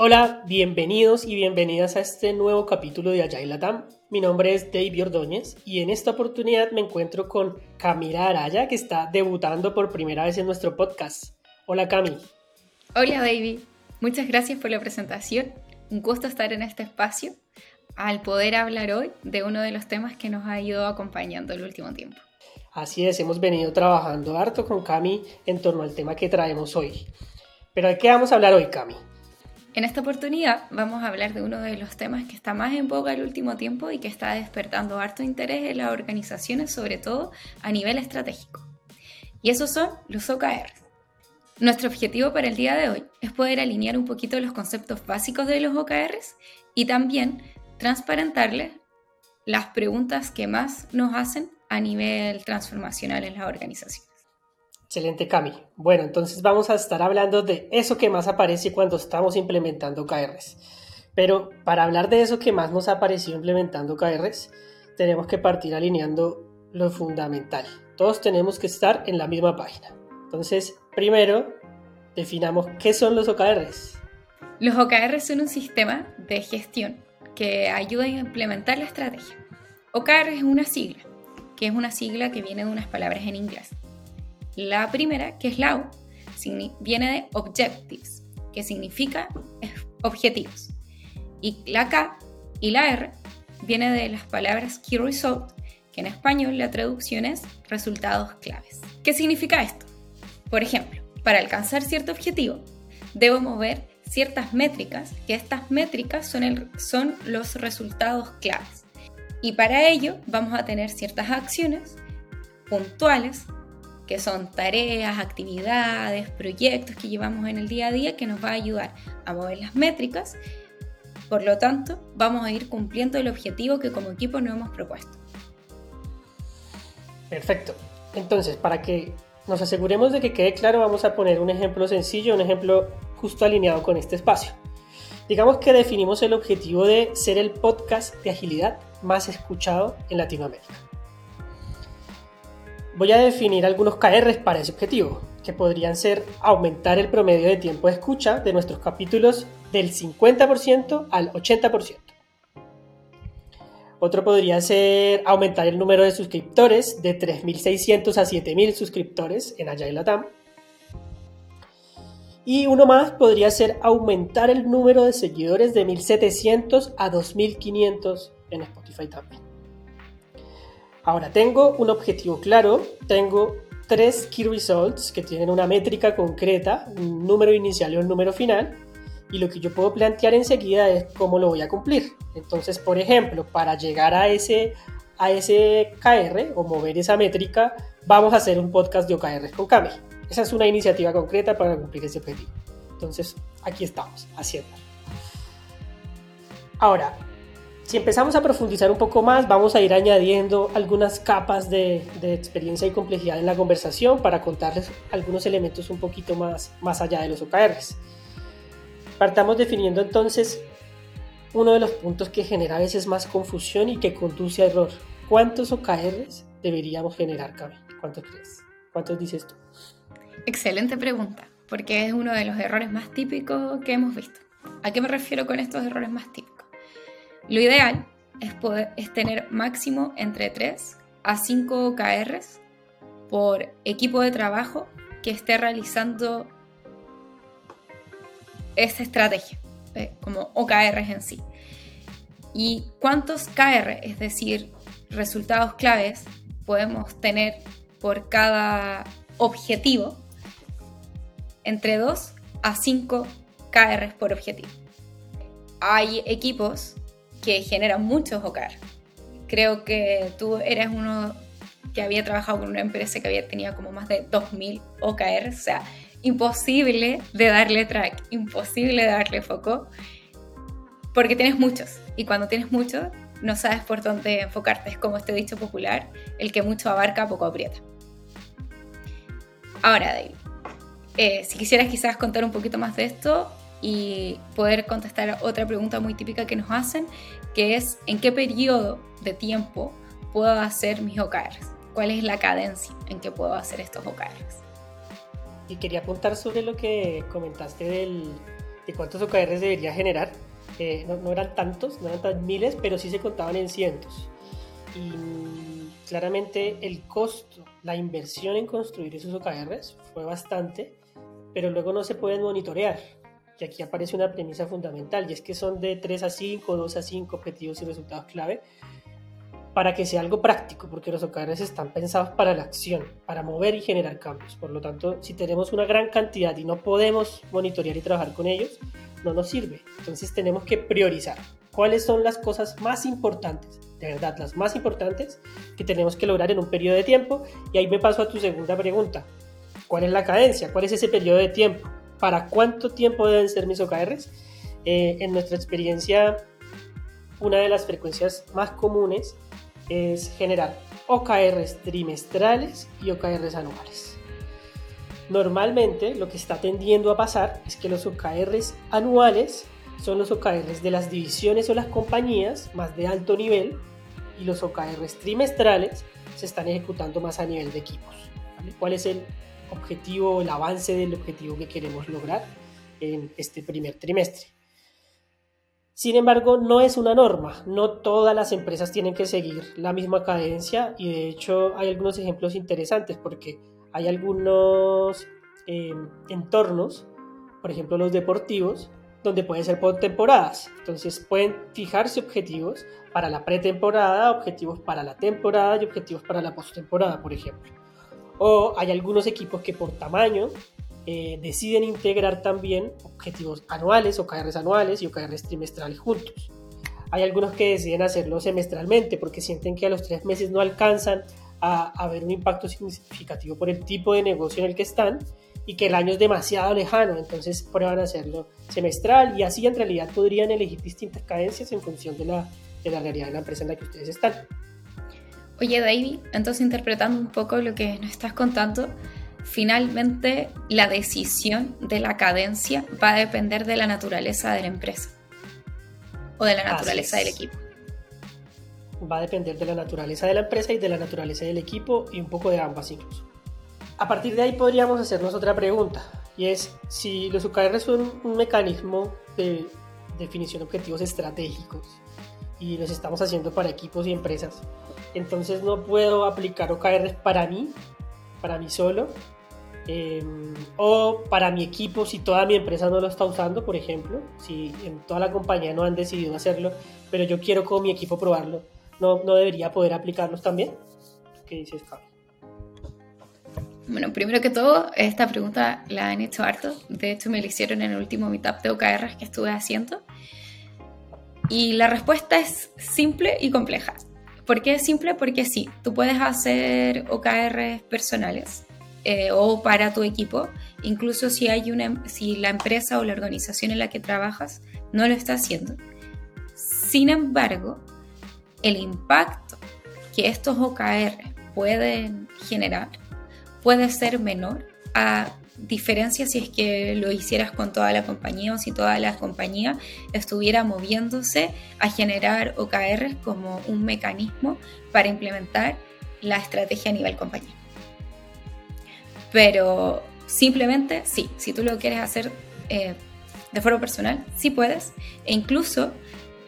Hola, bienvenidos y bienvenidas a este nuevo capítulo de Agile Latam. Mi nombre es David Ordóñez y en esta oportunidad me encuentro con Camila Araya, que está debutando por primera vez en nuestro podcast. Hola Cami. Hola David, muchas gracias por la presentación. Un gusto estar en este espacio al poder hablar hoy de uno de los temas que nos ha ido acompañando el último tiempo. Así es, hemos venido trabajando harto con Cami en torno al tema que traemos hoy. Pero ¿de qué vamos a hablar hoy, Cami? En esta oportunidad vamos a hablar de uno de los temas que está más en boga el último tiempo y que está despertando harto interés en las organizaciones, sobre todo a nivel estratégico. Y esos son los OKR. Nuestro objetivo para el día de hoy es poder alinear un poquito los conceptos básicos de los OKRs y también transparentarles las preguntas que más nos hacen a nivel transformacional en las organizaciones. Excelente, Cami. Bueno, entonces vamos a estar hablando de eso que más aparece cuando estamos implementando KRs. Pero para hablar de eso que más nos ha aparecido implementando KRs, tenemos que partir alineando lo fundamental. Todos tenemos que estar en la misma página. Entonces, primero, definamos qué son los OKRs. Los OKRs son un sistema de gestión que ayuda a implementar la estrategia. OKR es una sigla, que es una sigla que viene de unas palabras en inglés. La primera, que es la O, viene de Objectives, que significa objetivos. Y la K y la R viene de las palabras Key Result, que en español la traducción es resultados claves. ¿Qué significa esto? Por ejemplo, para alcanzar cierto objetivo, debo mover ciertas métricas, que estas métricas son, son los resultados claves. Y para ello vamos a tener ciertas acciones puntuales que son tareas, actividades, proyectos que llevamos en el día a día que nos va a ayudar a mover las métricas. Por lo tanto, vamos a ir cumpliendo el objetivo que como equipo nos hemos propuesto. Perfecto. Entonces, para que nos aseguremos de que quede claro, vamos a poner un ejemplo sencillo, un ejemplo justo alineado con este espacio. Digamos que definimos el objetivo de ser el podcast de agilidad más escuchado en Latinoamérica voy a definir algunos KRs para ese objetivo, que podrían ser aumentar el promedio de tiempo de escucha de nuestros capítulos del 50% al 80%. Otro podría ser aumentar el número de suscriptores de 3.600 a 7.000 suscriptores en Agile. Y uno más podría ser aumentar el número de seguidores de 1.700 a 2.500 en Spotify también. Ahora, tengo un objetivo claro, tengo tres key results que tienen una métrica concreta, un número inicial y un número final, y lo que yo puedo plantear enseguida es cómo lo voy a cumplir. Entonces, por ejemplo, para llegar a ese, a ese KR o mover esa métrica, vamos a hacer un podcast de OKR con Cami. Esa es una iniciativa concreta para cumplir ese objetivo. Entonces, aquí estamos, haciendo. Ahora, si empezamos a profundizar un poco más, vamos a ir añadiendo algunas capas de, experiencia y complejidad en la conversación para contarles algunos elementos un poquito más, más allá de los OKRs. Partamos definiendo entonces uno de los puntos que genera a veces más confusión y que conduce a error. ¿Cuántos OKRs deberíamos generar, Cabe? ¿Cuántos crees? ¿Cuántos dices tú? Excelente pregunta, porque es uno de los errores más típicos que hemos visto. ¿A qué me refiero con estos errores más típicos? Lo ideal es, tener máximo entre 3 a 5 OKRs por equipo de trabajo que esté realizando esta estrategia, ¿eh? como OKRs en sí. ¿Y cuántos KR, es decir, resultados claves, podemos tener por cada objetivo? Entre 2 a 5 KRs por objetivo. Hay equipos que genera muchos OKR. Creo que tú eres uno que había trabajado con una empresa que había tenido como más de 2.000 OKR, o sea, imposible de darle track, imposible de darle foco, porque tienes muchos, y cuando tienes muchos, no sabes por dónde enfocarte, es como este dicho popular, el que mucho abarca, poco aprieta. Ahora, David, eh, si quisieras quizás contar un poquito más de esto, y poder contestar otra pregunta muy típica que nos hacen, que es ¿en qué periodo de tiempo puedo hacer mis OKRs? ¿Cuál es la cadencia en que puedo hacer estos OKRs? Y quería apuntar sobre lo que comentaste del de cuántos OKRs debería generar. Eh, no, eran tantos, no eran tan miles, pero sí se contaban en cientos. Y claramente el costo, la inversión en construir esos OKRs fue bastante, pero luego no se pueden monitorear. Y aquí aparece una premisa fundamental, y es que son de 3 a 5, 2 a 5 objetivos y resultados clave, para que sea algo práctico, porque los OKRs están pensados para la acción, para mover y generar cambios. Por lo tanto, si tenemos una gran cantidad y no podemos monitorear y trabajar con ellos, no nos sirve. Entonces tenemos que priorizar cuáles son las cosas más importantes, de verdad, las más importantes que tenemos que lograr en un periodo de tiempo. Y ahí me paso a tu segunda pregunta. ¿Cuál es la cadencia? ¿Cuál es ese periodo de tiempo? ¿Para cuánto tiempo deben ser mis OKRs? Eh, en nuestra experiencia, una de las frecuencias más comunes es generar OKRs trimestrales y OKRs anuales. Normalmente lo que está tendiendo a pasar es que los OKRs anuales son los OKRs de las divisiones o las compañías más de alto nivel y los OKRs trimestrales se están ejecutando más a nivel de equipos. ¿Cuál es el objetivo, el avance del objetivo que queremos lograr en este primer trimestre? Sin embargo, no es una norma, no todas las empresas tienen que seguir la misma cadencia y de hecho hay algunos ejemplos interesantes porque hay algunos eh, entornos, por ejemplo los deportivos, donde pueden ser por temporadas. Entonces pueden fijarse objetivos para la pretemporada, objetivos para la temporada y objetivos para la postemporada, por ejemplo. O hay algunos equipos que por tamaño eh, deciden integrar también objetivos anuales, OKRs anuales y OKRs trimestrales juntos. Hay algunos que deciden hacerlo semestralmente porque sienten que a los tres meses no alcanzan a, a ver un impacto significativo por el tipo de negocio en el que están y que el año es demasiado lejano, entonces prueban a hacerlo semestral y así en realidad podrían elegir distintas cadencias en función de la, de la realidad de la empresa en la que ustedes están. Oye, David, entonces interpretando un poco lo que nos estás contando, finalmente la decisión de la cadencia va a depender de la naturaleza de la empresa o de la naturaleza del equipo. Va a depender de la naturaleza de la empresa y de la naturaleza del equipo y un poco de ambas incluso. A partir de ahí podríamos hacernos otra pregunta y es si los OKRs son un mecanismo de definición de objetivos estratégicos y los estamos haciendo para equipos y empresas, entonces no puedo aplicar OKRs para mí, para mí solo, Em, o para mi equipo, si toda mi empresa no lo está usando, por ejemplo, si en toda la compañía no han decidido hacerlo, pero yo quiero con mi equipo probarlo, ¿no, debería poder aplicarlos también? ¿Qué dices, Fabi? Bueno, primero que todo, esta pregunta la han hecho harto. De hecho, me la hicieron en el último meetup de OKR que estuve haciendo. Y la respuesta es simple y compleja. ¿Por qué es simple? Porque sí, tú puedes hacer OKRs personales eh, o para tu equipo, incluso si, hay una, si la empresa o la organización en la que trabajas no lo está haciendo. Sin embargo, el impacto que estos OKR pueden generar puede ser menor a diferencia si es que lo hicieras con toda la compañía o si toda la compañía estuviera moviéndose a generar OKR como un mecanismo para implementar la estrategia a nivel compañía. Pero simplemente, sí, si tú lo quieres hacer eh, de forma personal, sí puedes. E incluso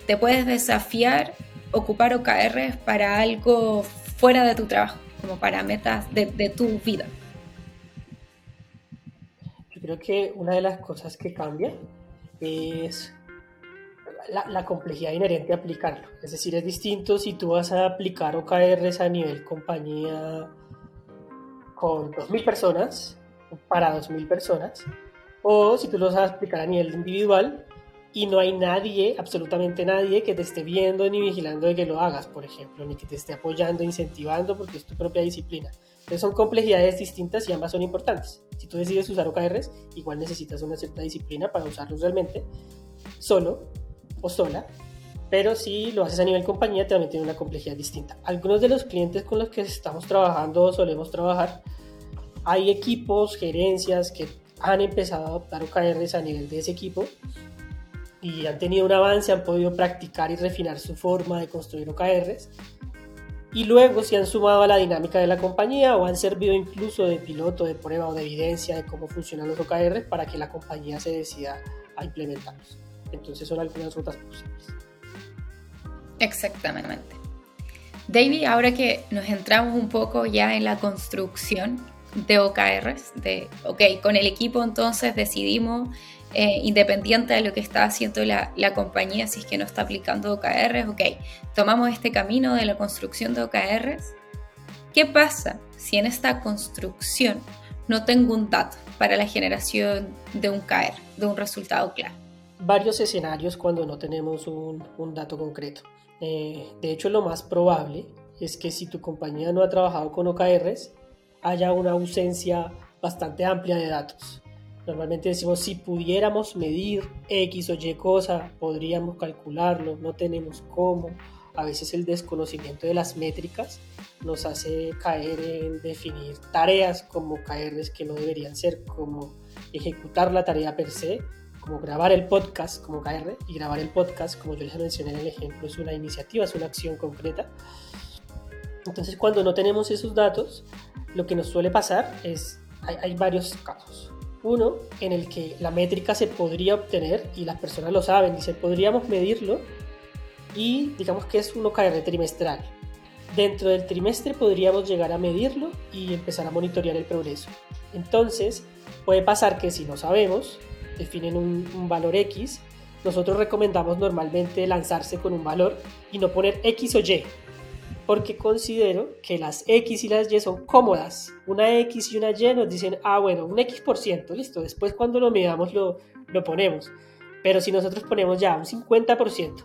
te puedes desafiar ocupar OKR para algo fuera de tu trabajo, como para metas de, tu vida. Creo que una de las cosas que cambia es la, la, complejidad inherente a aplicarlo. Es decir, es distinto si tú vas a aplicar OKRs a nivel compañía con 2.000 personas, para 2.000 personas, o si tú lo vas a explicar a nivel individual y no hay nadie, absolutamente nadie, que te esté viendo ni vigilando de que lo hagas, por ejemplo, ni que te esté apoyando, incentivando, porque es tu propia disciplina. Son complejidades distintas y ambas son importantes. Si tú decides usar OKRs, igual necesitas una cierta disciplina para usarlos realmente, solo o sola, pero si lo haces a nivel compañía también tiene una complejidad distinta. Algunos de los clientes con los que estamos trabajando o solemos trabajar, hay equipos, gerencias que han empezado a adoptar OKRs a nivel de ese equipo y han tenido un avance, han podido practicar y refinar su forma de construir OKRs y luego se han sumado a la dinámica de la compañía o han servido incluso de piloto, de prueba o de evidencia de cómo funcionan los OKRs para que la compañía se decida a implementarlos. Entonces son algunas rutas posibles. Exactamente. David, ahora que nos entramos un poco ya en la construcción de OKRs, de, ok, con el equipo entonces decidimos, eh, independiente de lo que está haciendo la, la, compañía, si es que no está aplicando OKRs, ok, tomamos este camino de la construcción de OKRs. ¿Qué pasa si en esta construcción no tengo un dato para la generación de un KR, de un resultado claro? Varios escenarios cuando no tenemos un, un dato concreto. Eh, de hecho, lo más probable es que si tu compañía no ha trabajado con OKRs, haya una ausencia bastante amplia de datos. Normalmente decimos si pudiéramos medir X o Y cosa, podríamos calcularlo, no tenemos cómo. A veces el desconocimiento de las métricas nos hace caer en definir tareas como KRs que no deberían ser, como ejecutar la tarea per se, como grabar el podcast como KR y grabar el podcast, como yo les mencioné en el ejemplo, es una iniciativa, es una acción concreta. Entonces cuando no tenemos esos datos, lo que nos suele pasar es, hay, hay varios casos. Uno en el que la métrica se podría obtener y las personas lo saben, dicen, podríamos medirlo y digamos que es un OKR trimestral. Dentro del trimestre podríamos llegar a medirlo y empezar a monitorear el progreso. Entonces, puede pasar que si no sabemos, definen un, valor X, nosotros recomendamos normalmente lanzarse con un valor y no poner X o Y, porque considero que las X y las Y son cómodas. Una X y una Y nos dicen, ah, bueno, un X por ciento, listo, después cuando lo midamos lo, lo ponemos. Pero si nosotros ponemos ya un 50%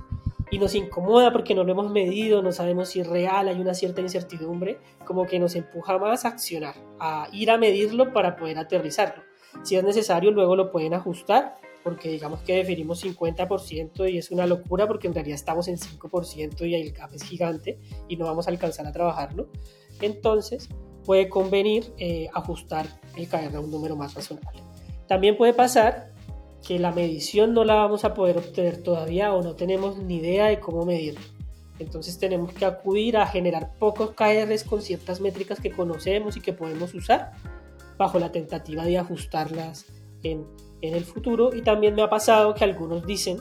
y nos incomoda porque no lo hemos medido, no sabemos si es real, hay una cierta incertidumbre, como que nos empuja más a accionar, a ir a medirlo para poder aterrizarlo. Si es necesario, luego lo pueden ajustar, porque digamos que definimos 50% y es una locura porque en realidad estamos en 5% y el gap es gigante y no vamos a alcanzar a trabajarlo. Entonces, puede convenir eh, ajustar el KR a un número más razonable. También puede pasar que la medición no la vamos a poder obtener todavía o no tenemos ni idea de cómo medirlo. Entonces tenemos que acudir a generar pocos KRs con ciertas métricas que conocemos y que podemos usar bajo la tentativa de ajustarlas en, el futuro. Y también me ha pasado que algunos dicen,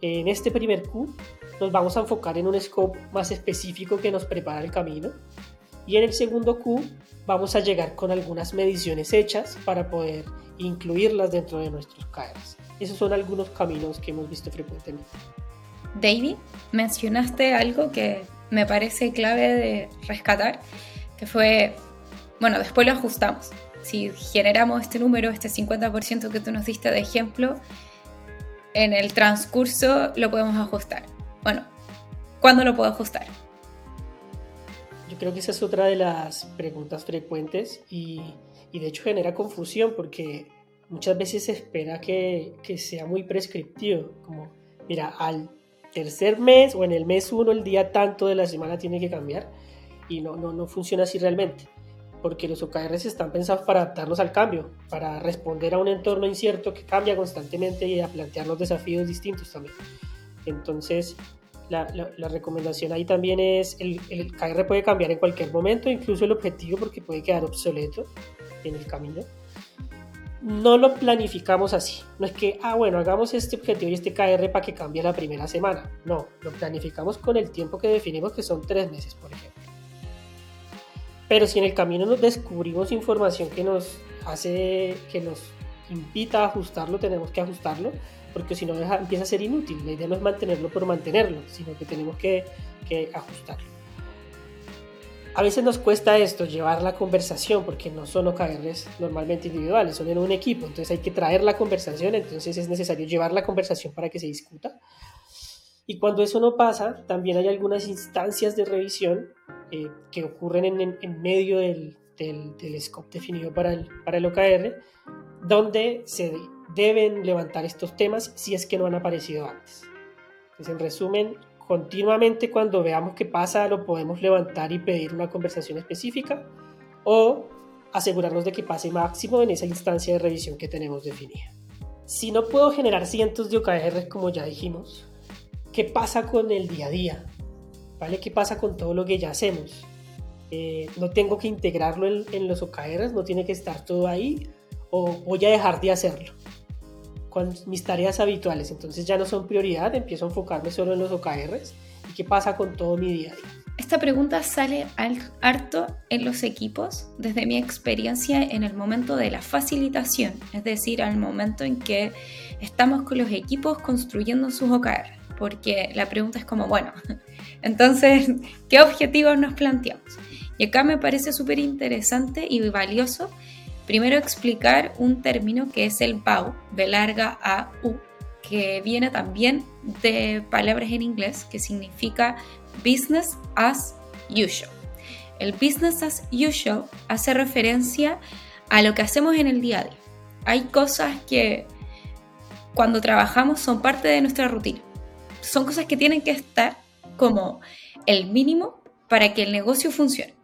en este primer Q nos vamos a enfocar en un scope más específico que nos prepara el camino. Y en el segundo Q vamos a llegar con algunas mediciones hechas para poder incluirlas dentro de nuestros KRs. Esos son algunos caminos que hemos visto frecuentemente. David, mencionaste algo que me parece clave de rescatar, que fue, bueno, después lo ajustamos, si generamos este número, este 50% que tú nos diste de ejemplo, en el transcurso lo podemos ajustar. Bueno, ¿cuándo lo puedo ajustar? Yo creo que esa es otra de las preguntas frecuentes y, de hecho genera confusión porque muchas veces se espera que, que, sea muy prescriptivo, como, mira, al tercer mes o en el mes uno, el día tanto de la semana tiene que cambiar y no, no, no funciona así realmente porque los OKRs están pensados para adaptarnos al cambio, para responder a un entorno incierto que cambia constantemente y a plantearnos desafíos distintos también. Entonces, la, recomendación ahí también es, el, el KR puede cambiar en cualquier momento, incluso el objetivo porque puede quedar obsoleto en el camino. No lo planificamos así, no es que, ah, bueno, hagamos este objetivo y este KR para que cambie la primera semana. No, lo planificamos con el tiempo que definimos, que son tres meses, por ejemplo. Pero si en el camino nos descubrimos información que nos hace, que nos invita a ajustarlo, tenemos que ajustarlo, porque si no empieza a ser inútil. La idea no es mantenerlo por mantenerlo, sino que tenemos que, que ajustarlo. A veces nos cuesta esto, llevar la conversación, porque no son OKRs normalmente individuales, son en un equipo, entonces hay que traer la conversación, entonces es necesario llevar la conversación para que se discuta. Y cuando eso no pasa, también hay algunas instancias de revisión eh, que ocurren en, en medio del, del, del, scope definido para el, para el OKR, donde se deben levantar estos temas si es que no han aparecido antes. Entonces, en resumen, continuamente cuando veamos que pasa, lo podemos levantar y pedir una conversación específica o asegurarnos de que pase máximo en esa instancia de revisión que tenemos definida. Si no puedo generar cientos de OKRs, como ya dijimos, ¿qué pasa con el día a día? ¿Vale? ¿Qué pasa con todo lo que ya hacemos? Eh, no tengo que integrarlo en, los OKRs, no tiene que estar todo ahí, o voy a dejar de hacerlo. con mis tareas habituales. Entonces ya no son prioridad, empiezo a enfocarme solo en los OKRs. ¿Y qué pasa con todo mi día a día? Esta pregunta sale harto en los equipos desde mi experiencia en el momento de la facilitación, es decir, al momento en que estamos con los equipos construyendo sus OKR, porque la pregunta es como, bueno, entonces, ¿qué objetivos nos planteamos? Y acá me parece súper interesante y valioso primero explicar un término que es el BAU, B larga A U, que viene también de palabras en inglés que significa business as usual. El business as usual hace referencia a lo que hacemos en el día a día. Hay cosas que cuando trabajamos son parte de nuestra rutina. Son cosas que tienen que estar como el mínimo para que el negocio funcione,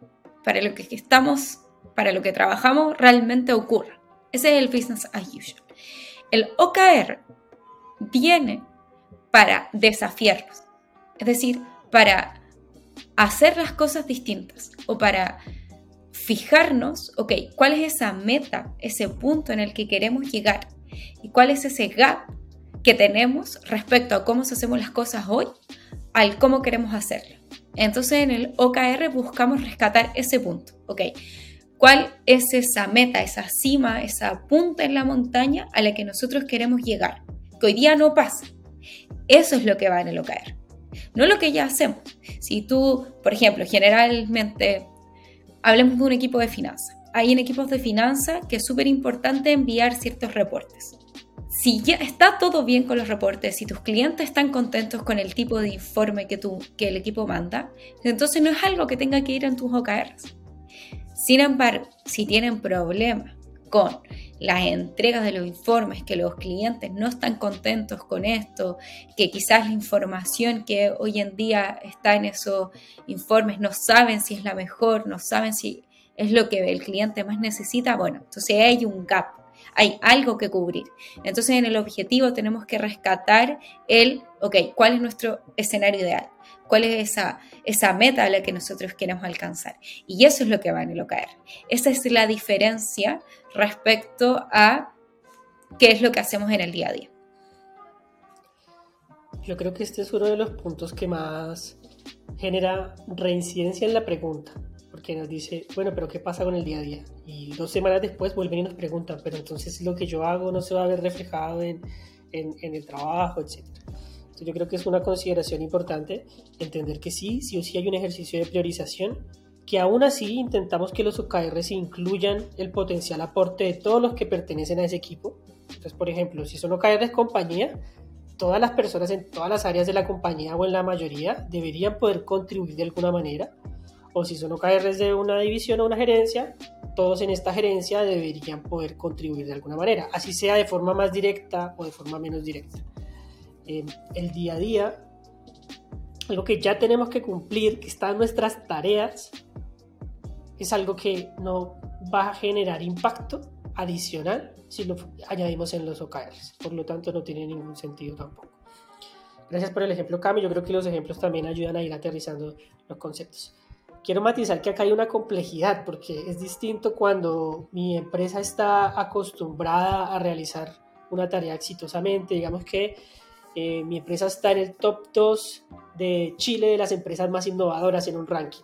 para lo que estamos, para lo que trabajamos realmente ocurra. Ese es el business as usual. El OKR viene para desafiarnos, es decir, para hacer las cosas distintas o para fijarnos, ok, cuál es esa meta, ese punto en el que queremos llegar y cuál es ese gap que tenemos respecto a cómo hacemos las cosas hoy al cómo queremos hacerlo. Entonces en el OKR buscamos rescatar ese punto, ok. ¿Cuál es esa meta, esa cima, esa punta en la montaña a la que nosotros queremos llegar? Que hoy día no pasa. Eso es lo que va en el OKR no lo que ya hacemos. Si tú, por ejemplo, generalmente, hablemos de un equipo de finanzas. Hay en equipos de finanzas que es súper importante enviar ciertos reportes. Si ya está todo bien con los reportes, si tus clientes están contentos con el tipo de informe que, el equipo manda, entonces no es algo que tenga que ir en tus OKRs. Sin embargo, si tienen problemas con las entregas de los informes, que los clientes no están contentos con esto, que quizás la información que hoy en día está en esos informes no saben si es la mejor, no saben si es lo que el cliente más necesita, bueno, entonces hay un gap, hay algo que cubrir. Entonces en el objetivo tenemos que rescatar el, ok, ¿cuál es nuestro escenario ideal? ¿Cuál es esa, meta a la que nosotros queremos alcanzar? Y eso es lo que va en el OKR. Esa es la diferencia respecto a qué es lo que hacemos en el día a día. Yo creo que este es uno de los puntos que más genera reincidencia en la pregunta, porque nos dice, bueno, pero ¿qué pasa con el día a día? Y dos semanas después vuelven y nos preguntan, pero entonces lo que yo hago no se va a ver reflejado en, en, el trabajo, etc. Entonces yo creo que es una consideración importante entender que sí, sí o sí hay un ejercicio de priorización que aún así intentamos que los OKRs incluyan el potencial aporte de todos los que pertenecen a ese equipo. Entonces, por ejemplo, si son OKRs compañía, todas las personas en todas las áreas de la compañía o en la mayoría deberían poder contribuir de alguna manera. O si son OKRs de una división o una gerencia, todos en esta gerencia deberían poder contribuir de alguna manera, así sea de forma más directa o de forma menos directa. Eh, el día a día, algo que ya tenemos que cumplir, que está en nuestras tareas, es algo que no va a generar impacto adicional si lo añadimos en los OKRs. Por lo tanto, no tiene ningún sentido tampoco. Gracias por el ejemplo, Cami. Yo creo que los ejemplos también ayudan a ir aterrizando los conceptos. Quiero matizar que acá hay una complejidad porque es distinto cuando mi empresa está acostumbrada a realizar una tarea exitosamente. Digamos que eh, mi empresa está en el top 2 de Chile de las empresas más innovadoras en un ranking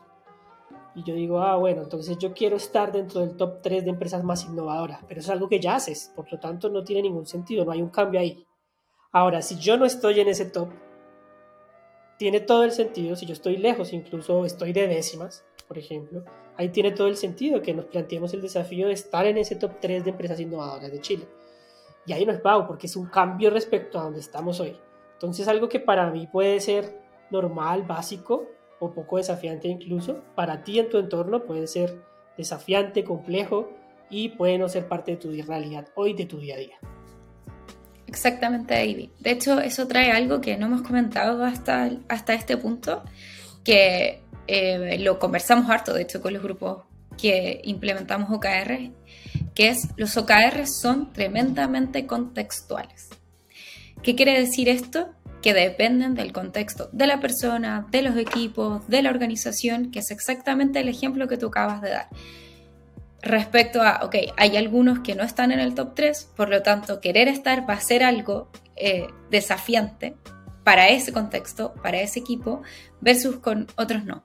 y yo digo, ah, bueno, entonces yo quiero estar dentro del top 3 de empresas más innovadoras, pero eso es algo que ya haces, por lo tanto no tiene ningún sentido, no hay un cambio ahí. Ahora, si yo no estoy en ese top, tiene todo el sentido, si yo estoy lejos, incluso estoy de décimas, por ejemplo, ahí tiene todo el sentido que nos planteemos el desafío de estar en ese top 3 de empresas innovadoras de Chile. Y ahí no es vago, porque es un cambio respecto a donde estamos hoy. Entonces algo que para mí puede ser normal, básico, o poco desafiante incluso, para ti en tu entorno puede ser desafiante, complejo y puede no ser parte de tu realidad hoy, de tu día a día. Exactamente, David. De hecho, eso trae algo que no hemos comentado hasta, hasta este punto, que eh, lo conversamos harto, de hecho, con los grupos que implementamos OKR, que es los OKR son tremendamente contextuales. ¿Qué quiere decir esto? que dependen del contexto de la persona, de los equipos, de la organización, que es exactamente el ejemplo que tú acabas de dar. Respecto a, ok, hay algunos que no están en el top 3, por lo tanto, querer estar va a ser algo eh, desafiante para ese contexto, para ese equipo, versus con otros no.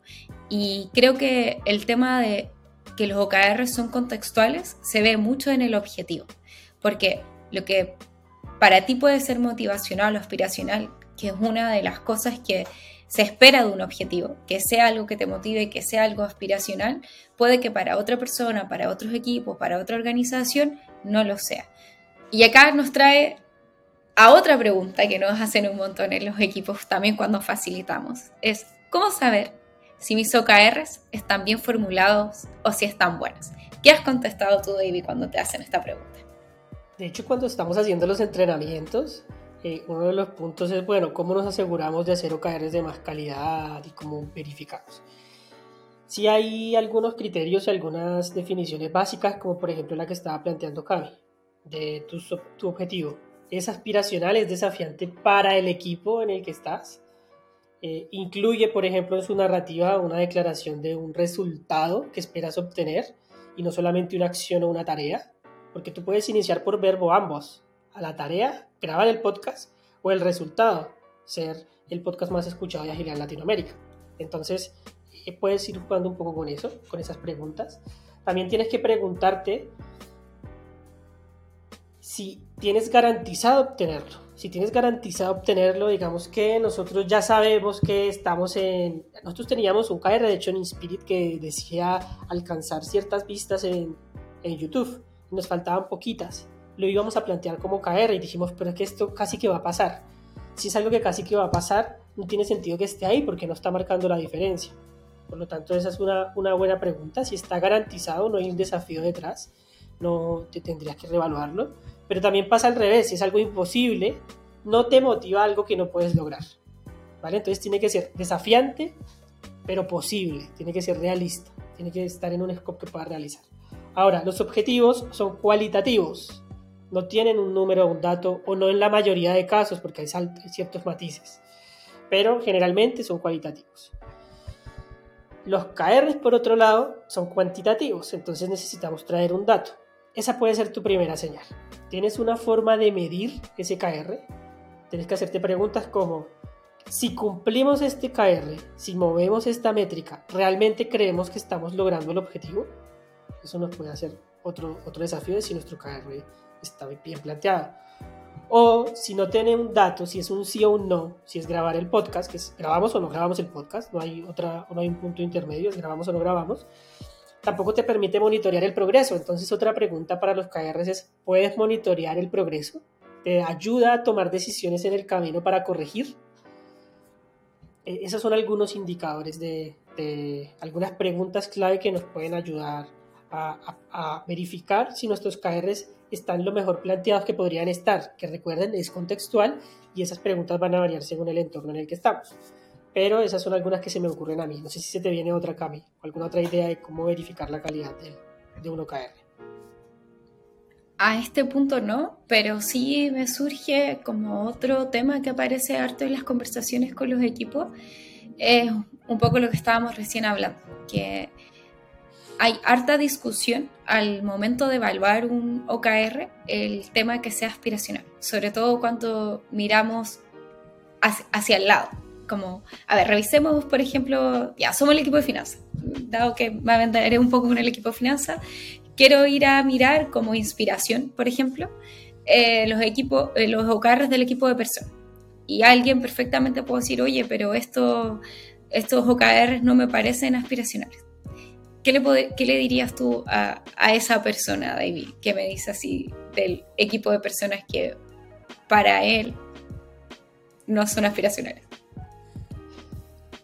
Y creo que el tema de que los OKR son contextuales se ve mucho en el objetivo, porque lo que para ti puede ser motivacional o aspiracional, que es una de las cosas que se espera de un objetivo, que sea algo que te motive, que sea algo aspiracional, puede que para otra persona, para otros equipos, para otra organización, no lo sea. Y acá nos trae a otra pregunta que nos hacen un montón en los equipos también cuando facilitamos. Es, ¿cómo saber si mis OKRs están bien formulados o si están buenos? ¿Qué has contestado tú, David, cuando te hacen esta pregunta? De hecho, cuando estamos haciendo los entrenamientos, eh, uno de los puntos es, bueno, ¿cómo nos aseguramos de hacer OKRs de más calidad y cómo verificamos? Sí hay algunos criterios y algunas definiciones básicas, como por ejemplo la que estaba planteando Cami, de tu, tu objetivo. ¿Es aspiracional, es desafiante para el equipo en el que estás? Eh, incluye, por ejemplo, en su narrativa una declaración de un resultado que esperas obtener y no solamente una acción o una tarea, porque tú puedes iniciar por verbo ambos, a la tarea, grabar el podcast, o el resultado, ser el podcast más escuchado de Agilidad en Latinoamérica. Entonces, eh, puedes ir jugando un poco con eso, con esas preguntas. También tienes que preguntarte si tienes garantizado obtenerlo. Si tienes garantizado obtenerlo, digamos que nosotros ya sabemos que estamos en... Nosotros teníamos un KR, de hecho, en Inspirit que decía alcanzar ciertas vistas en, en YouTube. Nos faltaban poquitas lo íbamos a plantear como caer y dijimos, pero es que esto casi que va a pasar. Si es algo que casi que va a pasar, no tiene sentido que esté ahí porque no está marcando la diferencia. Por lo tanto, esa es una, una buena pregunta. Si está garantizado, no hay un desafío detrás, no te tendrías que reevaluarlo. Pero también pasa al revés, si es algo imposible, no te motiva algo que no puedes lograr. ¿Vale? Entonces tiene que ser desafiante, pero posible, tiene que ser realista, tiene que estar en un scope que pueda realizar. Ahora, los objetivos son cualitativos no tienen un número un dato, o no en la mayoría de casos, porque hay ciertos matices, pero generalmente son cualitativos. Los KRs, por otro lado, son cuantitativos, entonces necesitamos traer un dato. Esa puede ser tu primera señal. ¿Tienes una forma de medir ese KR? Tienes que hacerte preguntas como, si cumplimos este KR, si movemos esta métrica, ¿realmente creemos que estamos logrando el objetivo? Eso nos puede hacer otro, otro desafío de si nuestro KR está bien planteado. O si no tiene un dato, si es un sí o un no, si es grabar el podcast, que es grabamos o no grabamos el podcast, no hay, otra, no hay un punto intermedio, es grabamos o no grabamos, tampoco te permite monitorear el progreso. Entonces otra pregunta para los KRs es, ¿puedes monitorear el progreso? ¿Te ayuda a tomar decisiones en el camino para corregir? E, esos son algunos indicadores de, de algunas preguntas clave que nos pueden ayudar a, a, verificar si nuestros KRs están lo mejor planteados que podrían estar, que recuerden es contextual y esas preguntas van a variar según el entorno en el que estamos. Pero esas son algunas que se me ocurren a mí. No sé si se te viene otra, Cami, o alguna otra idea de cómo verificar la calidad de, de un OKR. A este punto no, pero sí me surge como otro tema que aparece harto en las conversaciones con los equipos, es un poco lo que estábamos recién hablando, que hay harta discusión al momento de evaluar un OKR, el tema que sea aspiracional, sobre todo cuando miramos hacia, el lado. Como, a ver, revisemos, por ejemplo, ya, somos el equipo de finanzas, dado que me aventaré un poco con el equipo de finanzas, quiero ir a mirar como inspiración, por ejemplo, eh, los, equipos, eh, los OKRs del equipo de personas. Y alguien perfectamente puede decir, oye, pero esto, estos OKRs no me parecen aspiracionales ¿Qué le, ¿Qué le, dirías tú a, a, esa persona, David, que me dice así del equipo de personas que para él no son aspiracionales?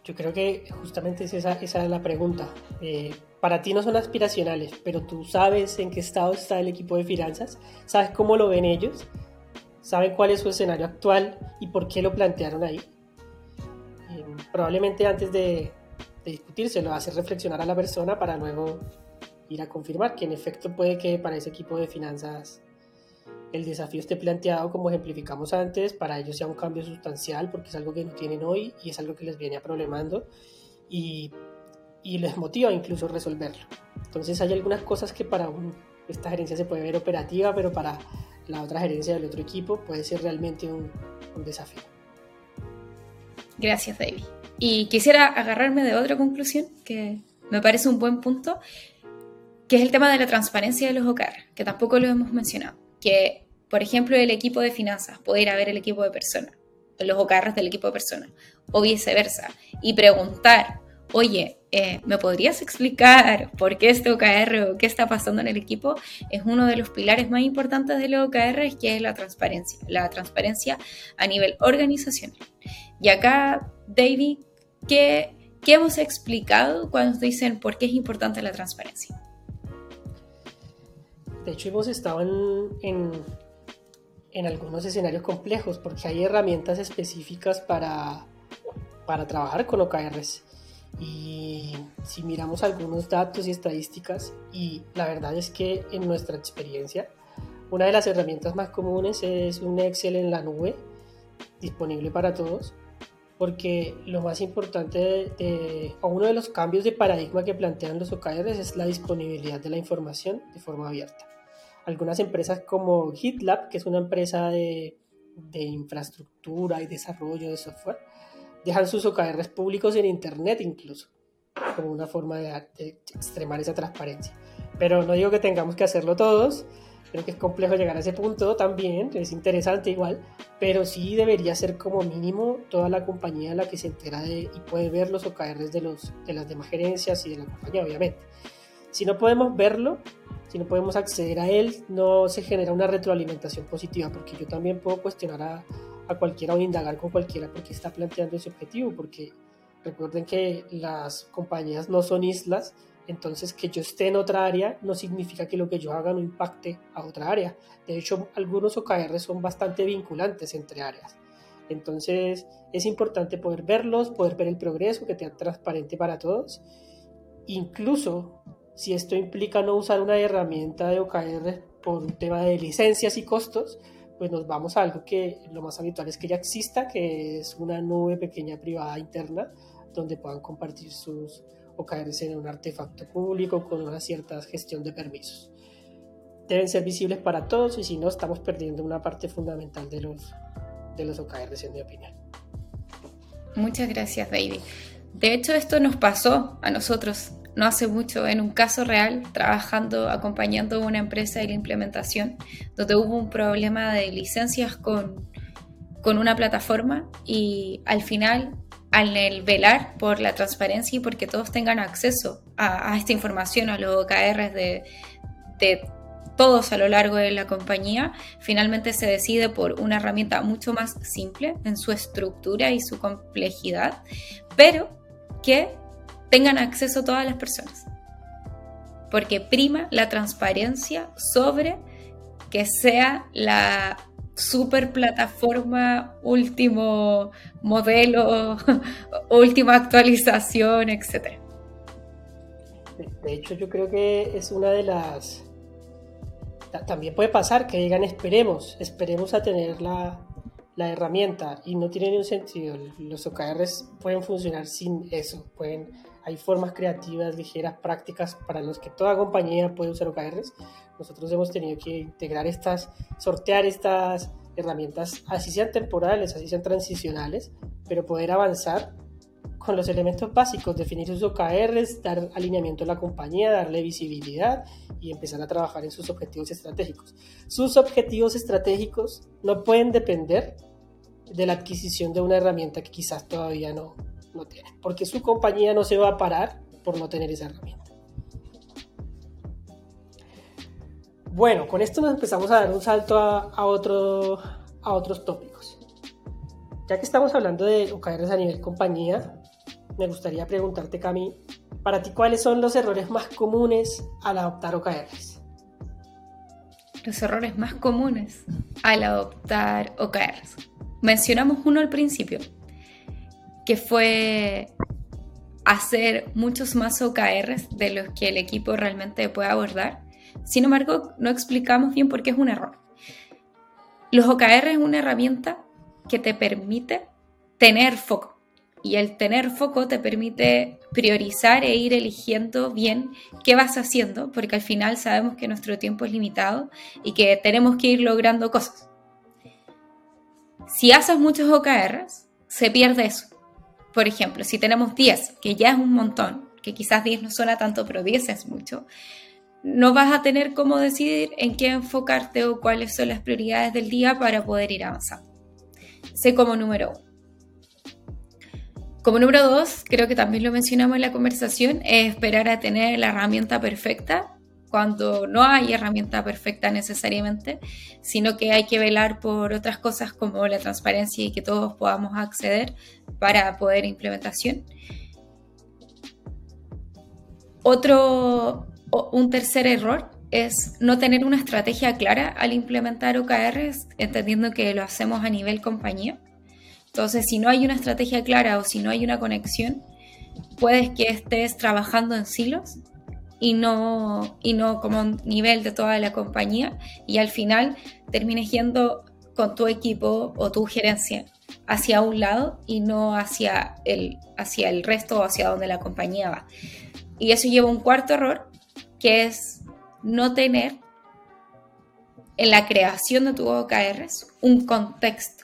Yo creo que justamente esa, esa es la pregunta. Eh, para ti no son aspiracionales, pero tú sabes en qué estado está el equipo de finanzas, sabes cómo lo ven ellos, saben cuál es su escenario actual y por qué lo plantearon ahí. Eh, probablemente antes de, de discutírselo, hacer reflexionar a la persona para luego ir a confirmar que en efecto puede que para ese equipo de finanzas el desafío esté planteado como ejemplificamos antes, para ellos sea un cambio sustancial porque es algo que no tienen hoy y es algo que les viene problemando y, y les motiva incluso resolverlo. Entonces hay algunas cosas que para esta gerencia se puede ver operativa, pero para la otra gerencia del otro equipo puede ser realmente un, un desafío. Gracias, David. Y quisiera agarrarme de otra conclusión que me parece un buen punto, que es el tema de la transparencia de los OKR, que tampoco lo hemos mencionado. Que, por ejemplo, el equipo de finanzas puede ir a ver el equipo de personas, los OKRs del equipo de personas, o viceversa, y preguntar, oye, eh, ¿me podrías explicar por qué este OKR o qué está pasando en el equipo? Es uno de los pilares más importantes de los OKR, que es la transparencia, la transparencia a nivel organizacional. Y acá, David, ¿qué, hemos explicado cuando dicen por qué es importante la transparencia? De hecho, hemos estado en, en, algunos escenarios complejos porque hay herramientas específicas para, para trabajar con OKRs. Y si miramos algunos datos y estadísticas, y la verdad es que en nuestra experiencia, una de las herramientas más comunes es un Excel en la nube, disponible para todos, porque lo más importante de, o uno de los cambios de paradigma que plantean los OKRs es la disponibilidad de la información de forma abierta. Algunas empresas como GitLab, que es una empresa de, de infraestructura y desarrollo de software, dejan sus OKRs públicos en Internet incluso, como una forma de, extremar esa transparencia. Pero no digo que tengamos que hacerlo todos, creo que es complejo llegar a ese punto también, es interesante igual, pero sí debería ser como mínimo toda la compañía la que se entera de y puede ver los OKRs de, los, de las demás gerencias y de la compañía, obviamente. Si no podemos verlo, si no podemos acceder a él, no se genera una retroalimentación positiva, porque yo también puedo cuestionar a, a cualquiera o indagar con cualquiera porque está planteando ese objetivo, porque recuerden que las compañías no son islas, entonces que yo esté en otra área no significa que lo que yo haga no impacte a otra área. De hecho, algunos OKR son bastante vinculantes entre áreas. Entonces es importante poder verlos, poder ver el progreso, que sea transparente para todos. Incluso si esto implica no usar una herramienta de OKR por un tema de licencias y costos, pues nos vamos a algo que lo más habitual es que ya exista, que es una nube pequeña privada interna donde puedan compartir sus OKRs en un artefacto público con una cierta gestión de permisos. Deben ser visibles para todos y si no estamos perdiendo una parte fundamental de los, de los OKRs en mi opinión. Muchas gracias David. De hecho esto nos pasó a nosotros no hace mucho en un caso real, trabajando, acompañando una empresa en la implementación, donde hubo un problema de licencias con, con una plataforma y al final, al velar por la transparencia y porque todos tengan acceso a, esta información, a los OKRs de, de todos a lo largo de la compañía, finalmente se decide por una herramienta mucho más simple en su estructura y su complejidad, pero que tengan acceso todas las personas. Porque prima la transparencia sobre que sea la super plataforma, último modelo, última actualización, etc. De hecho, yo creo que es una de las... También puede pasar que digan esperemos, esperemos a tener la, la herramienta y no tiene ningún sentido. Los OKRs pueden funcionar sin eso, pueden hay formas creativas, ligeras, prácticas para los que toda compañía puede usar OKRs. Nosotros hemos tenido que integrar estas, sortear estas herramientas, así sean temporales, así sean transicionales, pero poder avanzar con los elementos básicos, definir sus OKRs, dar alineamiento a la compañía, darle visibilidad y empezar a trabajar en sus objetivos estratégicos. Sus objetivos estratégicos no pueden depender de la adquisición de una herramienta que quizás todavía no, no tiene, porque su compañía no se va a parar por no tener esa herramienta. Bueno, con esto nos empezamos a dar un salto a, a otros tópicos. Ya que estamos hablando de OKRs a nivel compañía, me gustaría preguntarte, Cami, para ti, ¿cuáles son los errores más comunes al adoptar OKRs? Los errores más comunes al adoptar OKRs. Mencionamos uno al principio, que fue hacer muchos más OKRs de los que el equipo realmente puede abordar. Sin embargo, no explicamos bien por qué es un error. Los OKR es una herramienta que te permite tener foco. Y el tener foco te permite priorizar e ir eligiendo bien qué vas haciendo, porque al final sabemos que nuestro tiempo es limitado y que tenemos que ir logrando cosas. Si haces muchos OKRs, se pierde eso. Por ejemplo, si tenemos 10, que ya es un montón, que quizás 10 no suena tanto, pero 10 es mucho, no vas a tener cómo decidir en qué enfocarte o cuáles son las prioridades del día para poder ir avanzando. Sé como número uno. Como número dos, creo que también lo mencionamos en la conversación, es esperar a tener la herramienta perfecta cuando no hay herramienta perfecta necesariamente, sino que hay que velar por otras cosas como la transparencia y que todos podamos acceder para poder implementación. Otro, un tercer error es no tener una estrategia clara al implementar OKRs, entendiendo que lo hacemos a nivel compañía. Entonces, si no hay una estrategia clara o si no hay una conexión, puedes que estés trabajando en silos y no, y no como nivel de toda la compañía y al final termines yendo con tu equipo o tu gerencia hacia un lado y no hacia el, hacia el resto o hacia donde la compañía va. Y eso lleva a un cuarto error, que es no tener en la creación de tu OKRs un contexto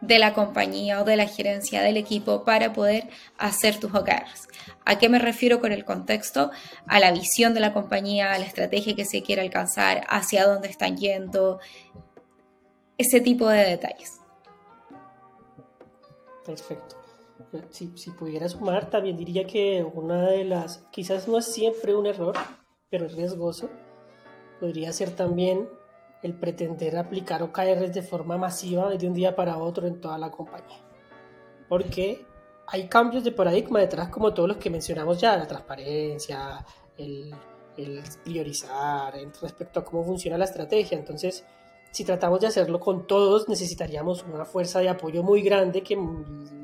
de la compañía o de la gerencia del equipo para poder hacer tus OKRs. ¿A qué me refiero con el contexto? A la visión de la compañía, a la estrategia que se quiere alcanzar, hacia dónde están yendo, ese tipo de detalles. Perfecto. Si, si pudiera sumar, también diría que una de las, quizás no es siempre un error, pero es riesgoso, podría ser también el pretender aplicar OKRs de forma masiva de un día para otro en toda la compañía. Porque hay cambios de paradigma detrás, como todos los que mencionamos ya, la transparencia, el, el priorizar, respecto a cómo funciona la estrategia. Entonces, si tratamos de hacerlo con todos, necesitaríamos una fuerza de apoyo muy grande que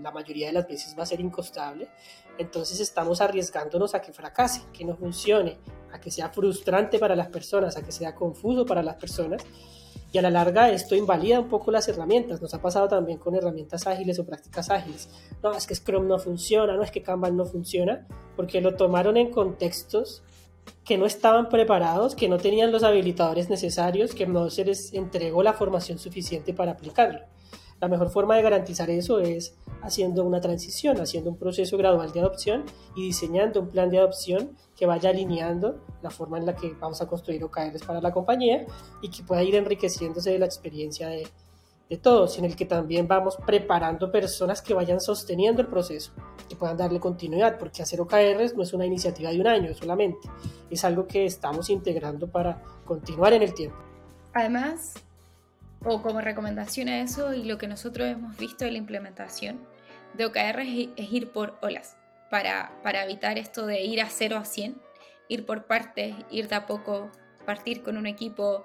la mayoría de las veces va a ser incostable. Entonces estamos arriesgándonos a que fracase, que no funcione, a que sea frustrante para las personas, a que sea confuso para las personas. Y a la larga esto invalida un poco las herramientas. Nos ha pasado también con herramientas ágiles o prácticas ágiles. No, es que Scrum no funciona, no es que Kanban no funciona, porque lo tomaron en contextos que no estaban preparados, que no tenían los habilitadores necesarios, que no se les entregó la formación suficiente para aplicarlo. La mejor forma de garantizar eso es haciendo una transición, haciendo un proceso gradual de adopción y diseñando un plan de adopción que vaya alineando la forma en la que vamos a construir OKRs para la compañía y que pueda ir enriqueciéndose de la experiencia de, de todos, en el que también vamos preparando personas que vayan sosteniendo el proceso, y puedan darle continuidad, porque hacer OKRs no es una iniciativa de un año solamente, es algo que estamos integrando para continuar en el tiempo. Además, o como recomendación a eso y lo que nosotros hemos visto en la implementación de OKRs es ir por olas, para, para evitar esto de ir a 0 a 100, ir por partes, ir de a poco, partir con un equipo,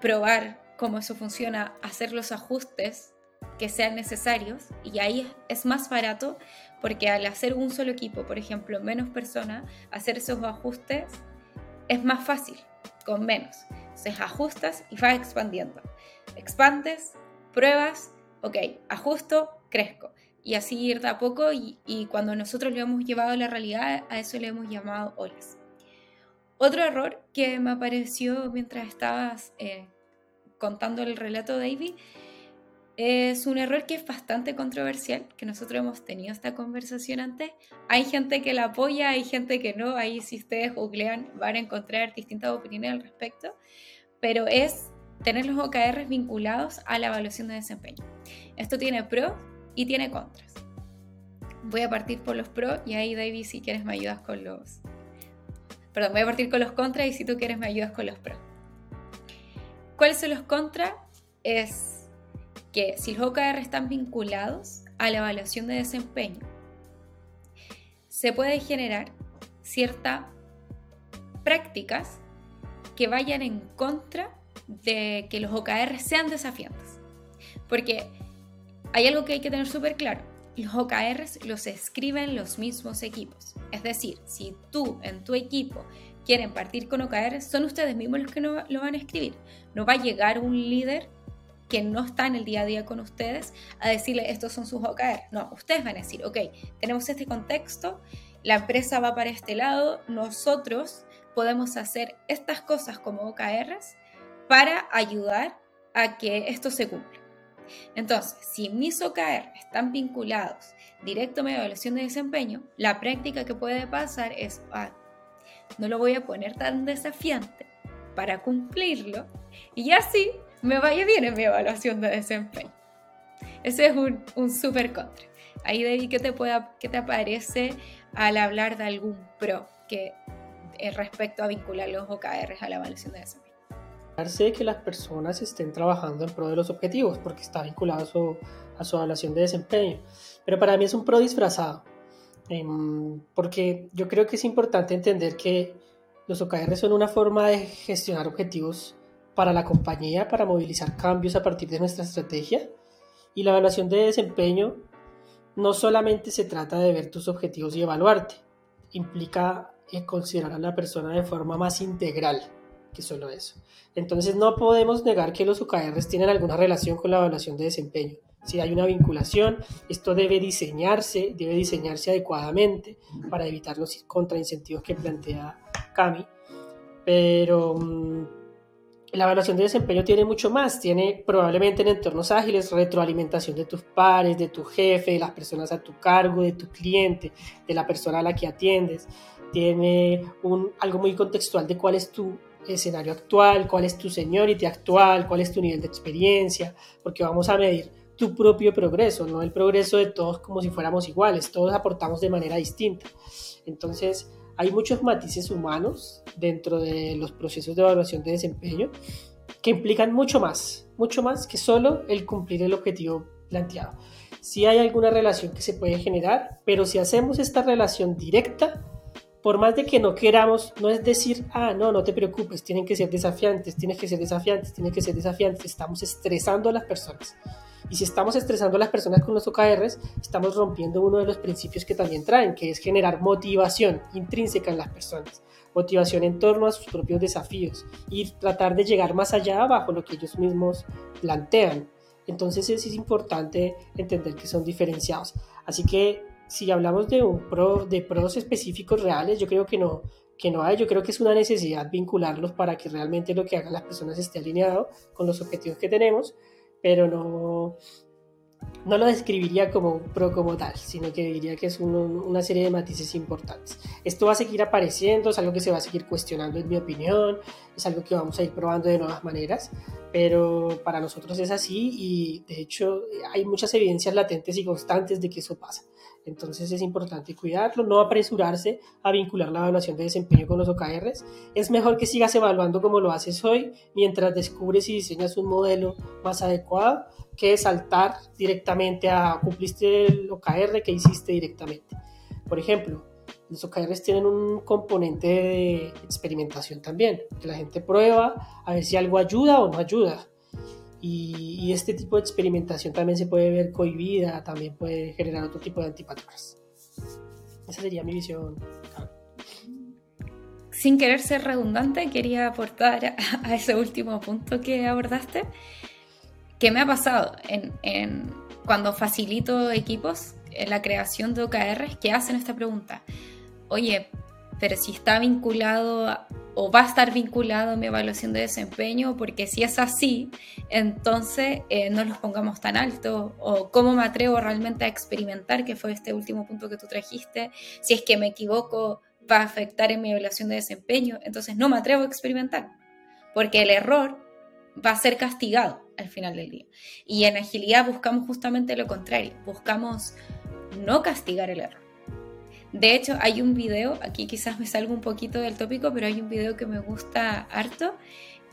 probar cómo eso funciona, hacer los ajustes que sean necesarios y ahí es más barato porque al hacer un solo equipo, por ejemplo, menos personas, hacer esos ajustes es más fácil con menos. Entonces ajustas y vas expandiendo. Expandes, pruebas, ok, ajusto, crezco. Y así ir a poco y, cuando nosotros lo hemos llevado a la realidad, a eso le hemos llamado olas. Otro error que me apareció mientras estabas eh, contando el relato de David, es un error que es bastante controversial, que nosotros hemos tenido esta conversación antes. Hay gente que la apoya, hay gente que no, ahí si ustedes googlean van a encontrar distintas opiniones al respecto, pero es tener los OKRs vinculados a la evaluación de desempeño. Esto tiene pros y tiene contras. Voy a partir por los pros y ahí David si quieres me ayudas con los... Perdón, voy a partir con los contras y si tú quieres me ayudas con los pros. ¿Cuáles son los contras? Es que si los OKR están vinculados a la evaluación de desempeño, se puede generar ciertas prácticas que vayan en contra de que los OKR sean desafiantes. Porque hay algo que hay que tener súper claro. Los OKRs los escriben los mismos equipos. Es decir, si tú en tu equipo quieren partir con OKR, son ustedes mismos los que no, lo van a escribir. No va a llegar un líder que no está en el día a día con ustedes a decirle estos son sus OKR. No, ustedes van a decir, ok, tenemos este contexto, la empresa va para este lado, nosotros podemos hacer estas cosas como OKRs para ayudar a que esto se cumpla. Entonces, si mis OKR están vinculados directo a evaluación de desempeño, la práctica que puede pasar es, ah, no lo voy a poner tan desafiante para cumplirlo y así me vaya bien en mi evaluación de desempeño. Ese es un, un super contra. Ahí David, ¿qué te, pueda, ¿qué te aparece al hablar de algún pro que eh, respecto a vincular los OKRs a la evaluación de desempeño? que las personas estén trabajando en pro de los objetivos, porque está vinculado a su, a su evaluación de desempeño. Pero para mí es un pro disfrazado, em, porque yo creo que es importante entender que los OKR son una forma de gestionar objetivos para la compañía, para movilizar cambios a partir de nuestra estrategia. Y la evaluación de desempeño no solamente se trata de ver tus objetivos y evaluarte, implica eh, considerar a la persona de forma más integral que solo eso. Entonces no podemos negar que los OKRs tienen alguna relación con la evaluación de desempeño. Si hay una vinculación, esto debe diseñarse, debe diseñarse adecuadamente para evitar los contraincentivos que plantea Cami. Pero mm, la evaluación de desempeño tiene mucho más. Tiene probablemente en entornos ágiles retroalimentación de tus pares, de tu jefe, de las personas a tu cargo, de tu cliente, de la persona a la que atiendes. Tiene un, algo muy contextual de cuál es tu escenario actual, cuál es tu seniority actual, cuál es tu nivel de experiencia, porque vamos a medir tu propio progreso, no el progreso de todos como si fuéramos iguales, todos aportamos de manera distinta. Entonces, hay muchos matices humanos dentro de los procesos de evaluación de desempeño que implican mucho más, mucho más que solo el cumplir el objetivo planteado. Si hay alguna relación que se puede generar, pero si hacemos esta relación directa, por más de que no queramos, no es decir, ah, no, no te preocupes, tienen que ser desafiantes, tienes que ser desafiantes, tienen que ser desafiantes, estamos estresando a las personas. Y si estamos estresando a las personas con los OKRs, estamos rompiendo uno de los principios que también traen, que es generar motivación intrínseca en las personas, motivación en torno a sus propios desafíos y tratar de llegar más allá bajo lo que ellos mismos plantean. Entonces es importante entender que son diferenciados. Así que si hablamos de, un pro, de pros específicos reales, yo creo que no, que no hay. Yo creo que es una necesidad vincularlos para que realmente lo que hagan las personas esté alineado con los objetivos que tenemos, pero no, no lo describiría como un pro como tal, sino que diría que es una serie de matices importantes. Esto va a seguir apareciendo, es algo que se va a seguir cuestionando en mi opinión, es algo que vamos a ir probando de nuevas maneras, pero para nosotros es así y de hecho hay muchas evidencias latentes y constantes de que eso pasa. Entonces es importante cuidarlo, no apresurarse a vincular la evaluación de desempeño con los OKRs. Es mejor que sigas evaluando como lo haces hoy mientras descubres y diseñas un modelo más adecuado que saltar directamente a cumpliste el OKR que hiciste directamente. Por ejemplo, los OKRs tienen un componente de experimentación también, que la gente prueba a ver si algo ayuda o no ayuda. Y, este tipo de experimentación también se puede ver cohibida, también puede generar otro tipo de antipatruras. Esa sería mi visión. Sin querer ser redundante, quería aportar a, ese último punto que abordaste. ¿Qué me ha pasado en, en, cuando facilito equipos en la creación de OKRs que hacen esta pregunta? Oye, pero si está vinculado o va a estar vinculado a mi evaluación de desempeño, porque si es así, entonces eh, no los pongamos tan alto, o cómo me atrevo realmente a experimentar, que fue este último punto que tú trajiste, si es que me equivoco, va a afectar en mi evaluación de desempeño, entonces no me atrevo a experimentar, porque el error va a ser castigado al final del día. Y en agilidad buscamos justamente lo contrario, buscamos no castigar el error de hecho, hay un video, aquí quizás me salgo un poquito del tópico, pero hay un video que me gusta harto,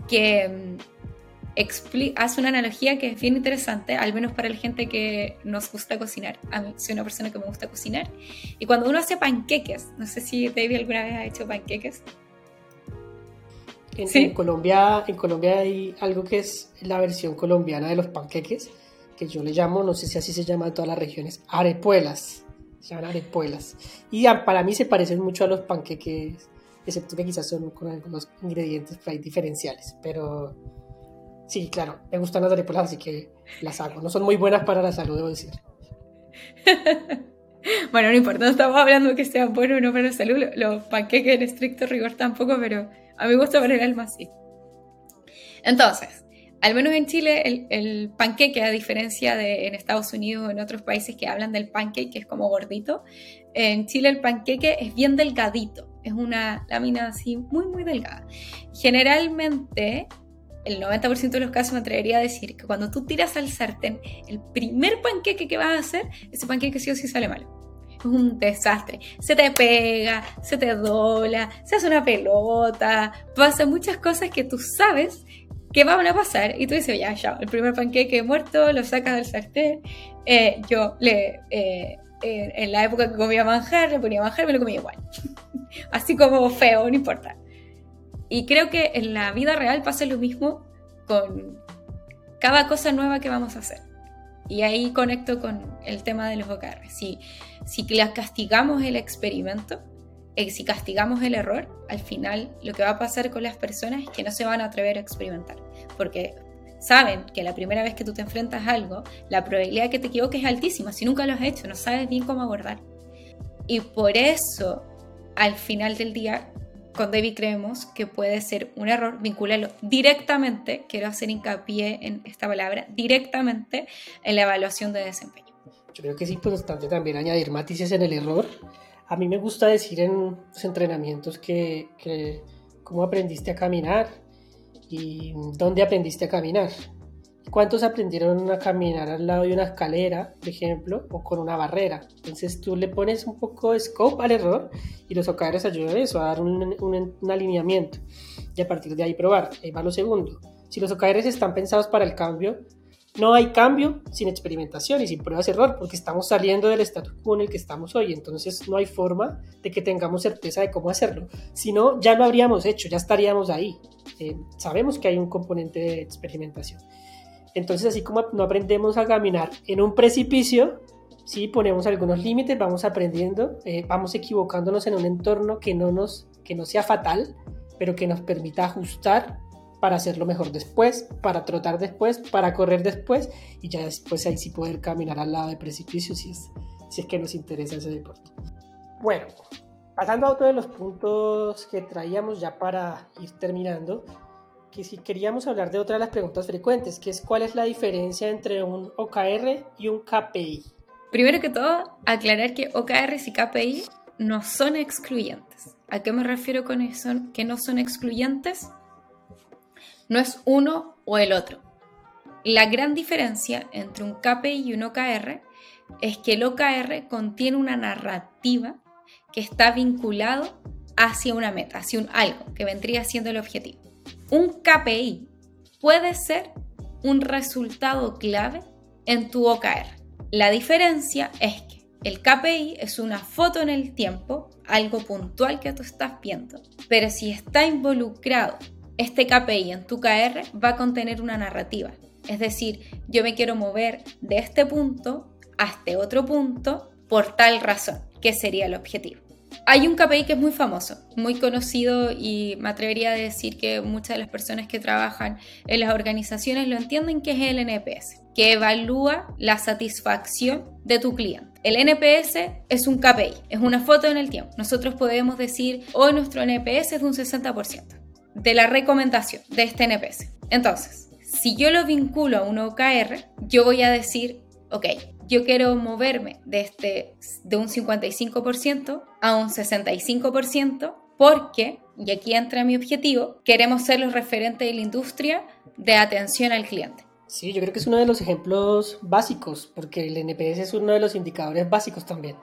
que mm, hace una analogía que es bien interesante, al menos para la gente que nos gusta cocinar. A mí soy una persona que me gusta cocinar. Y cuando uno hace panqueques, no sé si David alguna vez ha hecho panqueques. En, en, Colombia, en Colombia hay algo que es la versión colombiana de los panqueques, que yo le llamo, no sé si así se llama en todas las regiones, arepuelas se llaman arepuelas. Y para mí se parecen mucho a los panqueques, excepto que quizás son con algunos ingredientes diferenciales, pero, Sí, claro, me gustan las arepas, así que las hago. No son muy buenas para la salud, debo decir. bueno, no importa, no estamos hablando que sean buenos o no para la salud. Los panqueques en estricto rigor tampoco, pero a mí me gusta para el alma sí. Entonces, al menos en Chile, el, panqueque, a diferencia de en Estados Unidos o en otros países que hablan del pancake, que es como gordito, en Chile el panqueque es bien delgadito. Es una lámina así muy, muy delgada. Generalmente el 90% de los casos me atrevería a decir que cuando tú tiras al sartén el primer panqueque que vas a hacer, ese panqueque sí o sí sale mal. Es un desastre. Se te pega, se te dobla, se hace una pelota, pasa muchas cosas que tú sabes que van a pasar. Y tú dices, ya, ya, el primer panqueque muerto, lo sacas del sartén. Eh, yo le, eh, en la época que comía manjar, le ponía manjar, me lo comía igual. Así como feo, no importa. Y creo que en la vida real pasa lo mismo con cada cosa nueva que vamos a hacer. Y ahí conecto con el tema de los OKR. Si, si castigamos el experimento, eh, si castigamos el error, al final lo que va a pasar con las personas es que no se van a atrever a experimentar. Porque saben que la primera vez que tú te enfrentas a algo, la probabilidad de que te equivoques es altísima. Si nunca lo has hecho, no sabes bien cómo abordar. Y por eso, al final del día, con David creemos que puede ser un error vincularlo directamente, quiero hacer hincapié en esta palabra, directamente en la evaluación de desempeño. Yo creo que es importante también añadir matices en el error. A mí me gusta decir en los entrenamientos que, cómo aprendiste a caminar y dónde aprendiste a caminar. ¿Cuántos aprendieron a caminar al lado de una escalera, por ejemplo, o con una barrera? Entonces tú le pones un poco de scope al error y los OKRs ayudan a eso, a dar un, un, alineamiento y a partir de ahí probar. Ahí va lo segundo. Si los OKRs están pensados para el cambio, no hay cambio sin experimentación y sin pruebas de error, porque estamos saliendo del status quo en el que estamos hoy. Entonces no hay forma de que tengamos certeza de cómo hacerlo. Si no, ya lo habríamos hecho, ya estaríamos ahí. Eh, sabemos que hay un componente de experimentación. Entonces, así como no aprendemos a caminar en un precipicio, sí ponemos algunos límites, vamos aprendiendo, eh, vamos equivocándonos en un entorno que no, nos, que no sea fatal, pero que nos permita ajustar para hacerlo mejor después, para trotar después, para correr después y ya después ahí sí poder caminar al lado del precipicio si es, si es que nos interesa ese deporte. Bueno, pasando a otro de los puntos que traíamos ya para ir terminando, que si queríamos hablar de otra de las preguntas frecuentes, que es cuál es la diferencia entre un OKR y un KPI. Primero que todo, aclarar que OKRs y KPI no son excluyentes. ¿A qué me refiero con eso? Que no son excluyentes. No es uno o el otro. La gran diferencia entre un KPI y un OKR es que el OKR contiene una narrativa que está vinculado hacia una meta, hacia un algo que vendría siendo el objetivo un KPI puede ser un resultado clave en tu OKR. La diferencia es que el KPI es una foto en el tiempo, algo puntual que tú estás viendo, pero si está involucrado este KPI en tu OKR va a contener una narrativa. Es decir, yo me quiero mover de este punto a este otro punto por tal razón, que sería el objetivo. Hay un KPI que es muy famoso, muy conocido y me atrevería a decir que muchas de las personas que trabajan en las organizaciones lo entienden que es el NPS, que evalúa la satisfacción de tu cliente. El NPS es un KPI, es una foto en el tiempo. Nosotros podemos decir, hoy nuestro NPS es de un 60% de la recomendación de este NPS. Entonces, si yo lo vinculo a un OKR, yo voy a decir, ok, yo quiero moverme de, este, de un 55% a un 65% porque, y aquí entra mi objetivo, queremos ser los referentes de la industria de atención al cliente. Sí, yo creo que es uno de los ejemplos básicos, porque el NPS es uno de los indicadores básicos también.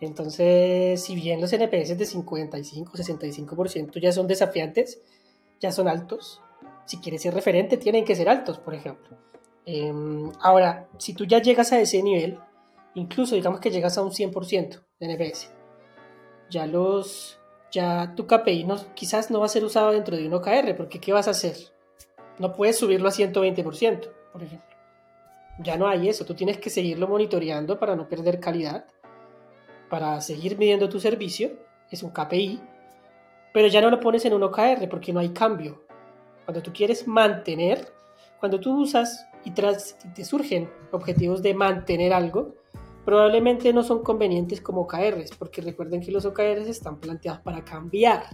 Entonces, si bien los NPS de 55, 65% ya son desafiantes, ya son altos, si quieres ser referente tienen que ser altos, por ejemplo. Em, ahora, si tú ya llegas a ese nivel, incluso digamos que llegas a un 100% de NPS, ya los ya tu KPI no, quizás no va a ser usado dentro de un OKR, porque ¿qué vas a hacer? No puedes subirlo a 120%, por ejemplo. Ya no hay eso, tú tienes que seguirlo monitoreando para no perder calidad, para seguir midiendo tu servicio, es un KPI, pero ya no lo pones en un OKR porque no hay cambio. Cuando tú quieres mantener cuando tú usas y, tras, te surgen objetivos de mantener algo, probablemente no son convenientes como OKRs, porque recuerden que los OKRs están planteados para cambiar.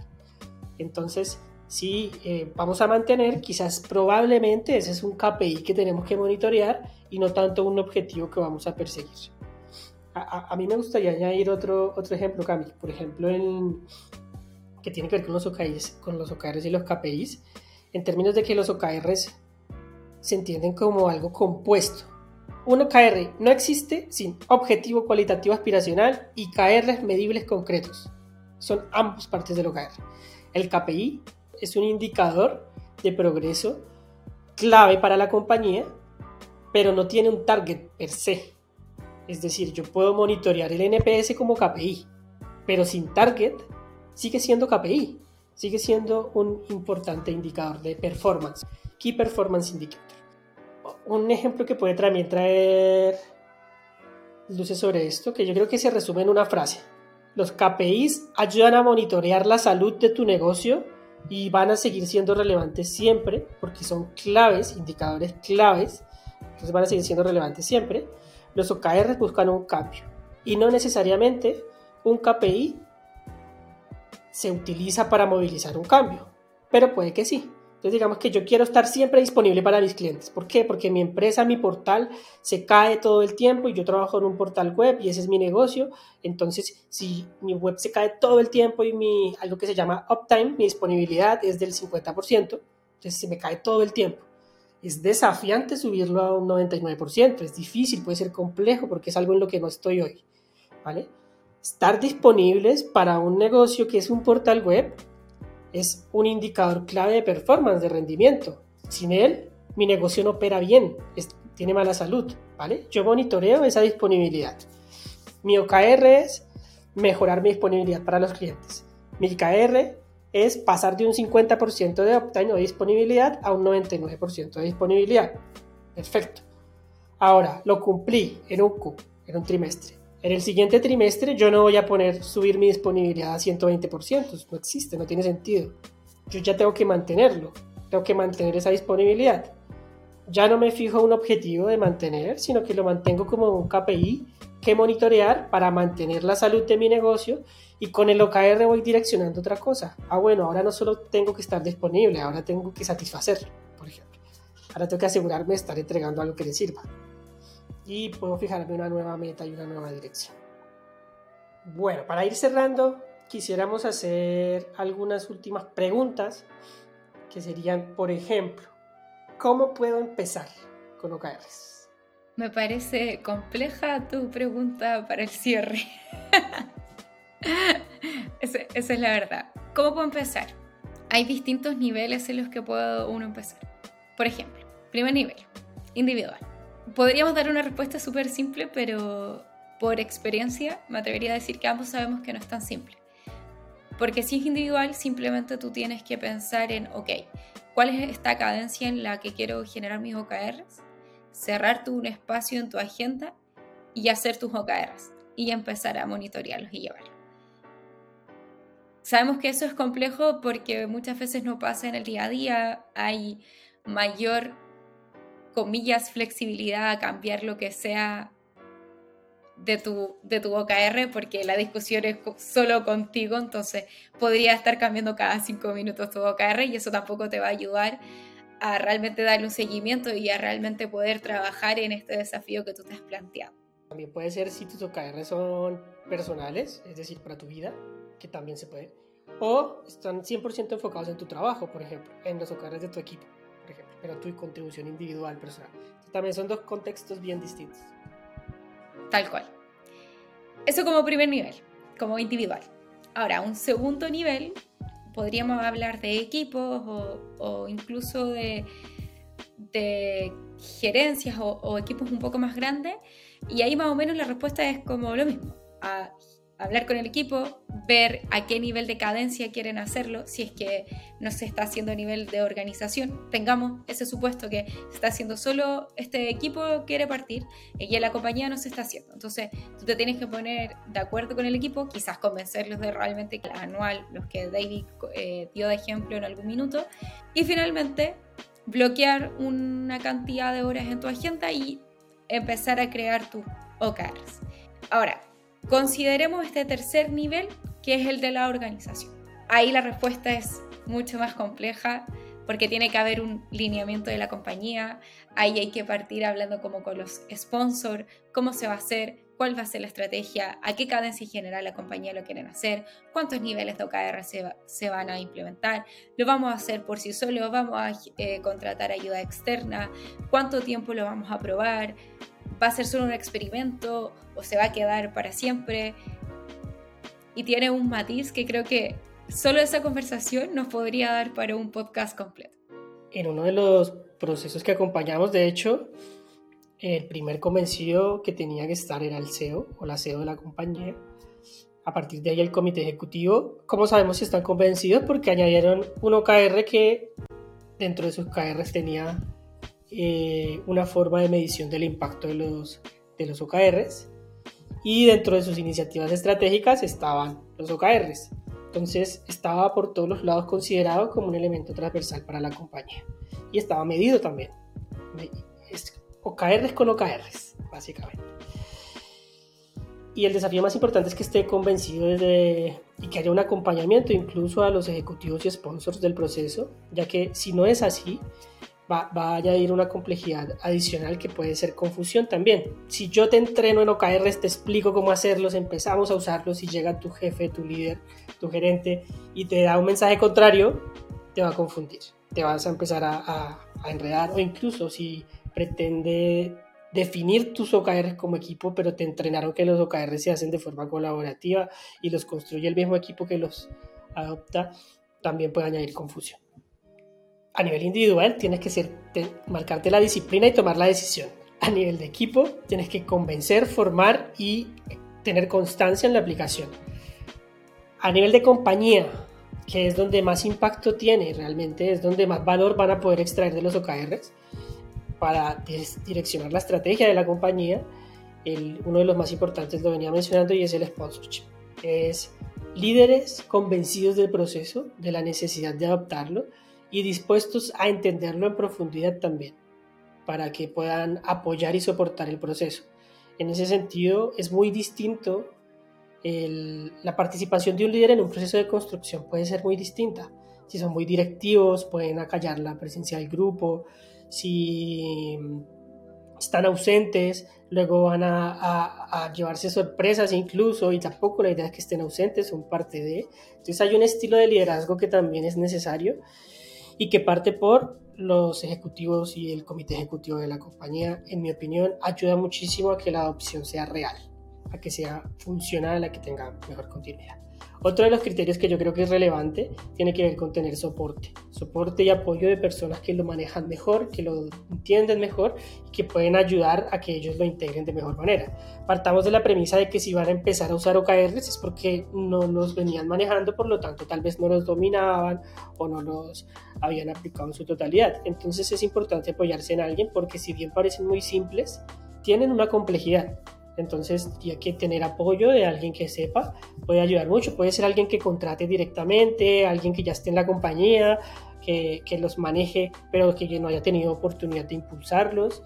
Entonces, si eh, vamos a mantener, quizás probablemente ese es un KPI que tenemos que monitorear y no tanto un objetivo que vamos a perseguir. A, mí me gustaría añadir otro, otro ejemplo, Cami. Por ejemplo, en, que tiene que ver con los, OKRs, con los OKRs y los KPIs, en términos de que los OKRs se entienden como algo compuesto. Un OKR no existe sin objetivo cualitativo aspiracional y KRs medibles concretos. Son ambas partes del OKR. El KPI es un indicador de progreso clave para la compañía, pero no tiene un target per se. Es decir, yo puedo monitorear el NPS como KPI, pero sin target sigue siendo KPI, sigue siendo un importante indicador de performance, Key Performance Indicator. Un ejemplo que puede también traer luces sobre esto, que yo creo que se resume en una frase. Los KPIs ayudan a monitorear la salud de tu negocio y van a seguir siendo relevantes siempre porque son claves, indicadores claves, entonces van a seguir siendo relevantes siempre. Los OKR buscan un cambio y no necesariamente un KPI se utiliza para movilizar un cambio, pero puede que sí. Entonces digamos que yo quiero estar siempre disponible para mis clientes. ¿Por qué? Porque mi empresa, mi portal se cae todo el tiempo y yo trabajo en un portal web y ese es mi negocio. Entonces si mi web se cae todo el tiempo y mi, algo que se llama uptime, mi disponibilidad es del 50%, entonces se me cae todo el tiempo. Es desafiante subirlo a un 99%, es difícil, puede ser complejo porque es algo en lo que no estoy hoy. ¿Vale? Estar disponibles para un negocio que es un portal web es un indicador clave de performance, de rendimiento. Sin él, mi negocio no opera bien, tiene mala salud, ¿vale? Yo monitoreo esa disponibilidad. Mi OKR es mejorar mi disponibilidad para los clientes. Mi KR es pasar de un 50% de uptime o disponibilidad a un 99% de disponibilidad. Perfecto. Ahora, lo cumplí en un Q, en un trimestre. En el siguiente trimestre yo no voy a poner subir mi disponibilidad a 120%, no existe, no tiene sentido. Yo ya tengo que mantenerlo, tengo que mantener esa disponibilidad. Ya no me fijo un objetivo de mantener, sino que lo mantengo como un KPI que monitorear para mantener la salud de mi negocio y con el OKR voy direccionando otra cosa. Ah, bueno, ahora no solo tengo que estar disponible, ahora tengo que satisfacerlo, por ejemplo. Ahora tengo que asegurarme de estar entregando algo que le sirva y puedo fijarme una nueva meta y una nueva dirección. Bueno, para ir cerrando, quisiéramos hacer algunas últimas preguntas que serían, por ejemplo, ¿cómo puedo empezar con OKRs? Me parece compleja tu pregunta para el cierre. esa, es la verdad. ¿Cómo puedo empezar? Hay distintos niveles en los que puedo uno empezar. Por ejemplo, primer nivel, individual podríamos dar una respuesta súper simple, pero por experiencia me atrevería a decir que ambos sabemos que no es tan simple. Porque si es individual, simplemente tú tienes que pensar en, ok, ¿cuál es esta cadencia en la que quiero generar mis OKRs? Cerrar tu un espacio en tu agenda y hacer tus OKRs y empezar a monitorearlos y llevarlos. Sabemos que eso es complejo porque muchas veces no pasa en el día a día, hay mayor comillas, flexibilidad a cambiar lo que sea de tu, de tu OKR, porque la discusión es solo contigo, entonces podría estar cambiando cada cinco minutos tu OKR y eso tampoco te va a ayudar a realmente darle un seguimiento y a realmente poder trabajar en este desafío que tú te has planteado. También puede ser si tus OKR son personales, es decir, para tu vida, que también se puede, o están 100% enfocados en tu trabajo, por ejemplo, en los OKRs de tu equipo pero tu contribución individual, personal. También son dos contextos bien distintos. Tal cual. Eso como primer nivel, como individual. Ahora, un segundo nivel, podríamos hablar de equipos o, incluso de, gerencias o, o, equipos un poco más grandes. Y ahí más o menos la respuesta es como lo mismo. A hablar con el equipo, ver a qué nivel de cadencia quieren hacerlo, si es que no se está haciendo a nivel de organización, tengamos ese supuesto que se está haciendo solo este equipo quiere partir y en la compañía no se está haciendo. Entonces tú te tienes que poner de acuerdo con el equipo, quizás convencerlos de realmente que anual, los que David eh, dio de ejemplo en algún minuto, y finalmente bloquear una cantidad de horas en tu agenda y empezar a crear tus OKRs. Ahora, consideremos este tercer nivel que es el de la organización. Ahí la respuesta es mucho más compleja porque tiene que haber un lineamiento de la compañía, ahí hay que partir hablando como con los sponsors, cómo se va a hacer, cuál va a ser la estrategia, a qué cadencia general la compañía lo quieren hacer, cuántos niveles de OKR se, van a implementar, lo vamos a hacer por sí solo, vamos a eh, contratar ayuda externa, cuánto tiempo lo vamos a probar, va a ser solo un experimento o se va a quedar para siempre. Y tiene un matiz que creo que solo esa conversación nos podría dar para un podcast completo. En uno de los procesos que acompañamos, de hecho, el primer convencido que tenía que estar era el CEO o la CEO de la compañía. A partir de ahí el comité ejecutivo, ¿cómo sabemos si están convencidos? Porque añadieron un OKR que dentro de sus OKRs tenía eh, una forma de medición del impacto de los, de los OKRs y dentro de sus iniciativas estratégicas estaban los OKRs. Entonces estaba por todos los lados considerado como un elemento transversal para la compañía y estaba medido también. OKRs con OKRs, básicamente. Y el desafío más importante es que esté convencido de, y que haya un acompañamiento incluso a los ejecutivos y sponsors del proceso, ya que si no es así, va, va, a añadir una complejidad adicional que puede ser confusión también. Si yo te entreno en OKRs, te explico cómo hacerlos, empezamos a usarlos y llega tu jefe, tu líder, tu gerente y te da un mensaje contrario, te va a confundir, te vas a empezar a, a, a enredar o incluso si pretende definir tus OKRs como equipo, pero te entrenaron que los OKRs se hacen de forma colaborativa y los construye el mismo equipo que los adopta, también puede añadir confusión. A nivel individual tienes que ser, marcarte la disciplina y tomar la decisión. A nivel de equipo tienes que convencer, formar y tener constancia en la aplicación. A nivel de compañía, que es donde más impacto tiene realmente, es donde más valor van a poder extraer de los OKRs, para direccionar la estrategia de la compañía, uno de los más importantes lo venía mencionando y es el sponsorship. Es líderes convencidos del proceso, de la necesidad de adoptarlo y dispuestos a entenderlo en profundidad también, para que puedan apoyar y soportar el proceso. En ese sentido, es muy distinto la participación de un líder en un proceso de construcción puede ser muy distinta. Si son muy directivos, pueden acallar la presencia del grupo, si están ausentes, luego van a, llevarse sorpresas incluso y tampoco la idea es que estén ausentes, son parte de. Entonces hay un estilo de liderazgo que también es necesario y que parte por los ejecutivos y el comité ejecutivo de la compañía, en mi opinión, ayuda muchísimo a que la adopción sea real, a que sea funcional, a que tenga mejor continuidad. Otro de los criterios que yo creo que es relevante tiene que ver con tener soporte. Soporte y apoyo de personas que lo manejan mejor, que lo entienden mejor y que pueden ayudar a que ellos lo integren de mejor manera. Partamos de la premisa de que si van a empezar a usar OKRs es porque no los venían manejando, por lo tanto tal vez no los dominaban o no los habían aplicado en su totalidad. Entonces es importante apoyarse en alguien porque si bien parecen muy simples, tienen una complejidad entonces, hay que tener apoyo de alguien que sepa, puede ayudar mucho. Puede ser alguien que contrate directamente, alguien que ya esté en la compañía, que, que los maneje, pero que no haya tenido oportunidad de impulsarlos,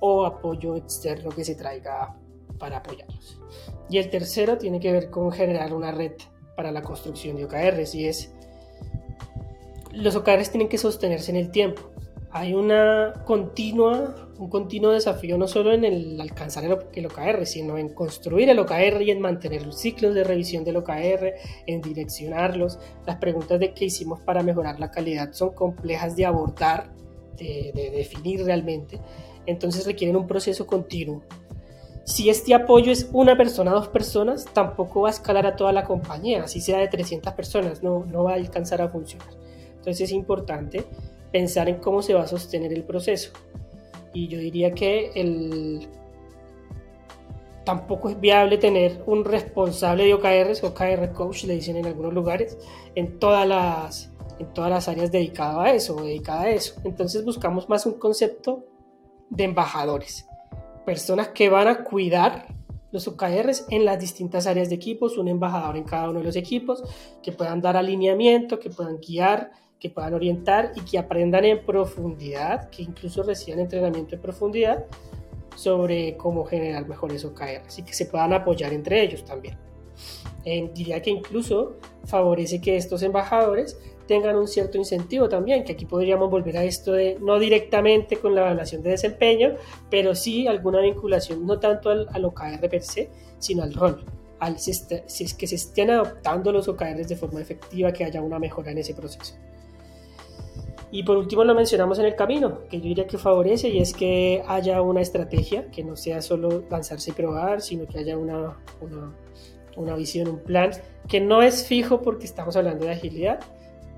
o apoyo externo que se traiga para apoyarlos. Y el tercero tiene que ver con generar una red para la construcción de OKRs, y es los OKRs tienen que sostenerse en el tiempo hay una continua, un continuo desafío no solo en el alcanzar el, OKR, sino en construir el OKR y en mantener los ciclos de revisión del OKR, en direccionarlos. Las preguntas de qué hicimos para mejorar la calidad son complejas de abordar, de, de definir realmente, entonces requieren un proceso continuo. Si este apoyo es una persona, dos personas, tampoco va a escalar a toda la compañía, así sea de 300 personas, no, no va a alcanzar a funcionar. Entonces es importante pensar en cómo se va a sostener el proceso. Y yo diría que el, tampoco es viable tener un responsable de OKRs, OKR coach le dicen en algunos lugares, en todas las, en todas las áreas dedicadas a eso, dedicada a eso. Entonces buscamos más un concepto de embajadores, personas que van a cuidar los OKRs en las distintas áreas de equipos, un embajador en cada uno de los equipos, que puedan dar alineamiento, que puedan guiar, que puedan orientar y que aprendan en profundidad, que incluso reciban entrenamiento en profundidad sobre cómo generar mejores OKRs y que se puedan apoyar entre ellos también. diría que incluso favorece que estos embajadores tengan un cierto incentivo también, que aquí podríamos volver a esto de no directamente con la evaluación de desempeño, pero sí alguna vinculación no tanto al, al OKR per se, sino al rol. Al, si, es que se estén adoptando los OKRs de forma efectiva, que haya una mejora en ese proceso. Y por último lo mencionamos en el camino, que yo diría que favorece y es que haya una estrategia, que no sea solo lanzarse y probar, sino que haya una, una, una visión, un plan, que no es fijo porque estamos hablando de agilidad,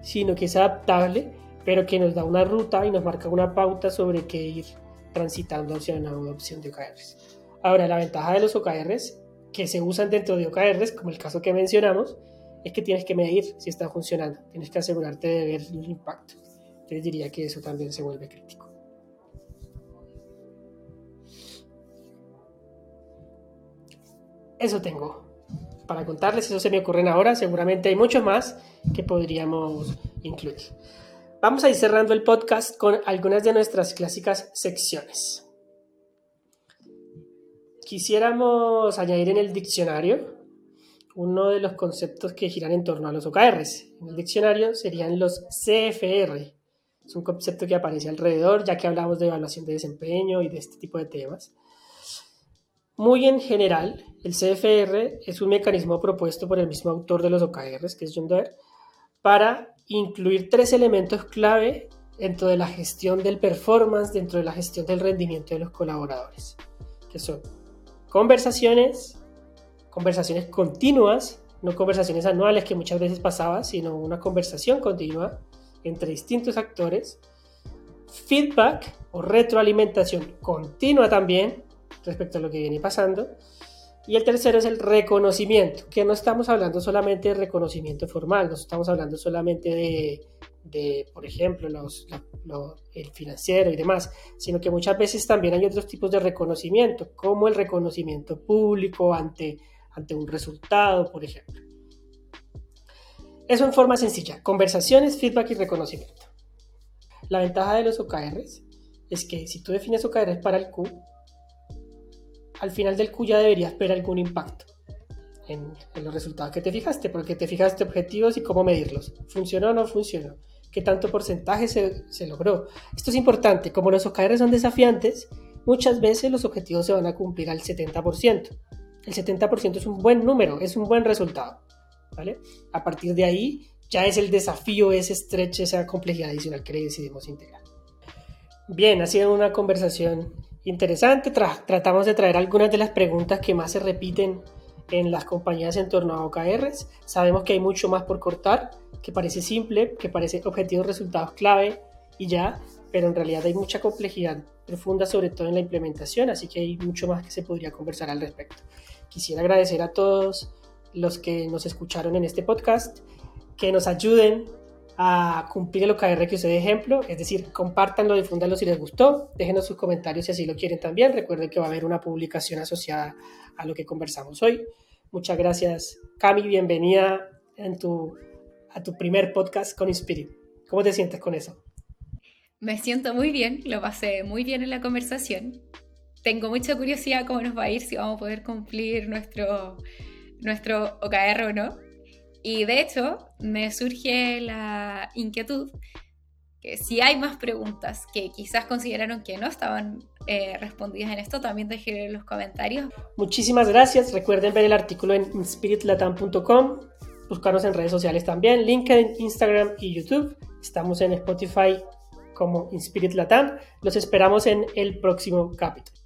sino que es adaptable, pero que nos da una ruta y nos marca una pauta sobre qué ir transitando hacia una opción de OKRs. Ahora, la ventaja de los OKRs que se usan dentro de OKRs, como el caso que mencionamos, es que tienes que medir si está funcionando, tienes que asegurarte de ver el impacto. Entonces diría que eso también se vuelve crítico. Eso tengo para contarles, eso se me ocurren ahora, seguramente hay mucho más que podríamos incluir. Vamos a ir cerrando el podcast con algunas de nuestras clásicas secciones. Quisiéramos añadir en el diccionario uno de los conceptos que giran en torno a los OKRs. En el diccionario serían los CFR, es un concepto que aparece alrededor, ya que hablamos de evaluación de desempeño y de este tipo de temas. Muy en general, el CFR es un mecanismo propuesto por el mismo autor de los OKRs, que es John Doerr, para incluir tres elementos clave dentro de la gestión del performance, dentro de la gestión del rendimiento de los colaboradores, que son conversaciones, conversaciones continuas, no conversaciones anuales que muchas veces pasaba, sino una conversación continua, entre distintos actores, feedback o retroalimentación continua también respecto a lo que viene pasando, y el tercero es el reconocimiento, que no estamos hablando solamente de reconocimiento formal, no estamos hablando solamente de, por ejemplo, el financiero y demás, sino que muchas veces también hay otros tipos de reconocimiento, como el reconocimiento público ante, ante un resultado, por ejemplo. Eso en forma sencilla, conversaciones, feedback y reconocimiento. La ventaja de los OKRs es que si tú defines OKRs para el Q, al final del Q ya deberías ver algún impacto en, los resultados que te fijaste, porque te fijaste objetivos y cómo medirlos. ¿Funcionó o no funcionó? ¿Qué tanto porcentaje se, se logró? Esto es importante, como los OKRs son desafiantes, muchas veces los objetivos se van a cumplir al 70%. El 70% es un buen número, es un buen resultado. A partir de ahí ya es el desafío, ese estrecho, esa complejidad adicional que le decidimos integrar. Bien, ha sido una conversación interesante. tratamos de traer algunas de las preguntas que más se repiten en las compañías en torno a OKRs. Sabemos que hay mucho más por cortar, que parece simple, que parece objetivos, resultados clave y ya, pero en realidad hay mucha complejidad profunda, sobre todo en la implementación, así que hay mucho más que se podría conversar al respecto. Quisiera agradecer a todos los que nos escucharon en este podcast, que nos ayuden a cumplir OKR que usé de ejemplo, es decir, compártanlo, difúndanlo si les gustó, déjenos sus comentarios si así lo quieren también, recuerden que va a haber una publicación asociada a lo que conversamos hoy. Muchas gracias, Cami, bienvenida en tu, a tu primer podcast con Inspirit. ¿Cómo te sientes con eso? Me siento muy bien, lo pasé muy bien en la conversación. Tengo mucha curiosidad cómo nos va a ir, si vamos a poder cumplir nuestro nuestro OKR o no. Y de hecho, me surge la inquietud que si hay más preguntas que quizás consideraron que no estaban eh, respondidas en esto, también dejen en los comentarios. Muchísimas gracias. Recuerden ver el artículo en spiritlatam.com, buscarnos en redes sociales también, LinkedIn, Instagram y YouTube. Estamos en Spotify como Inspirit Latam. Los esperamos en el próximo capítulo.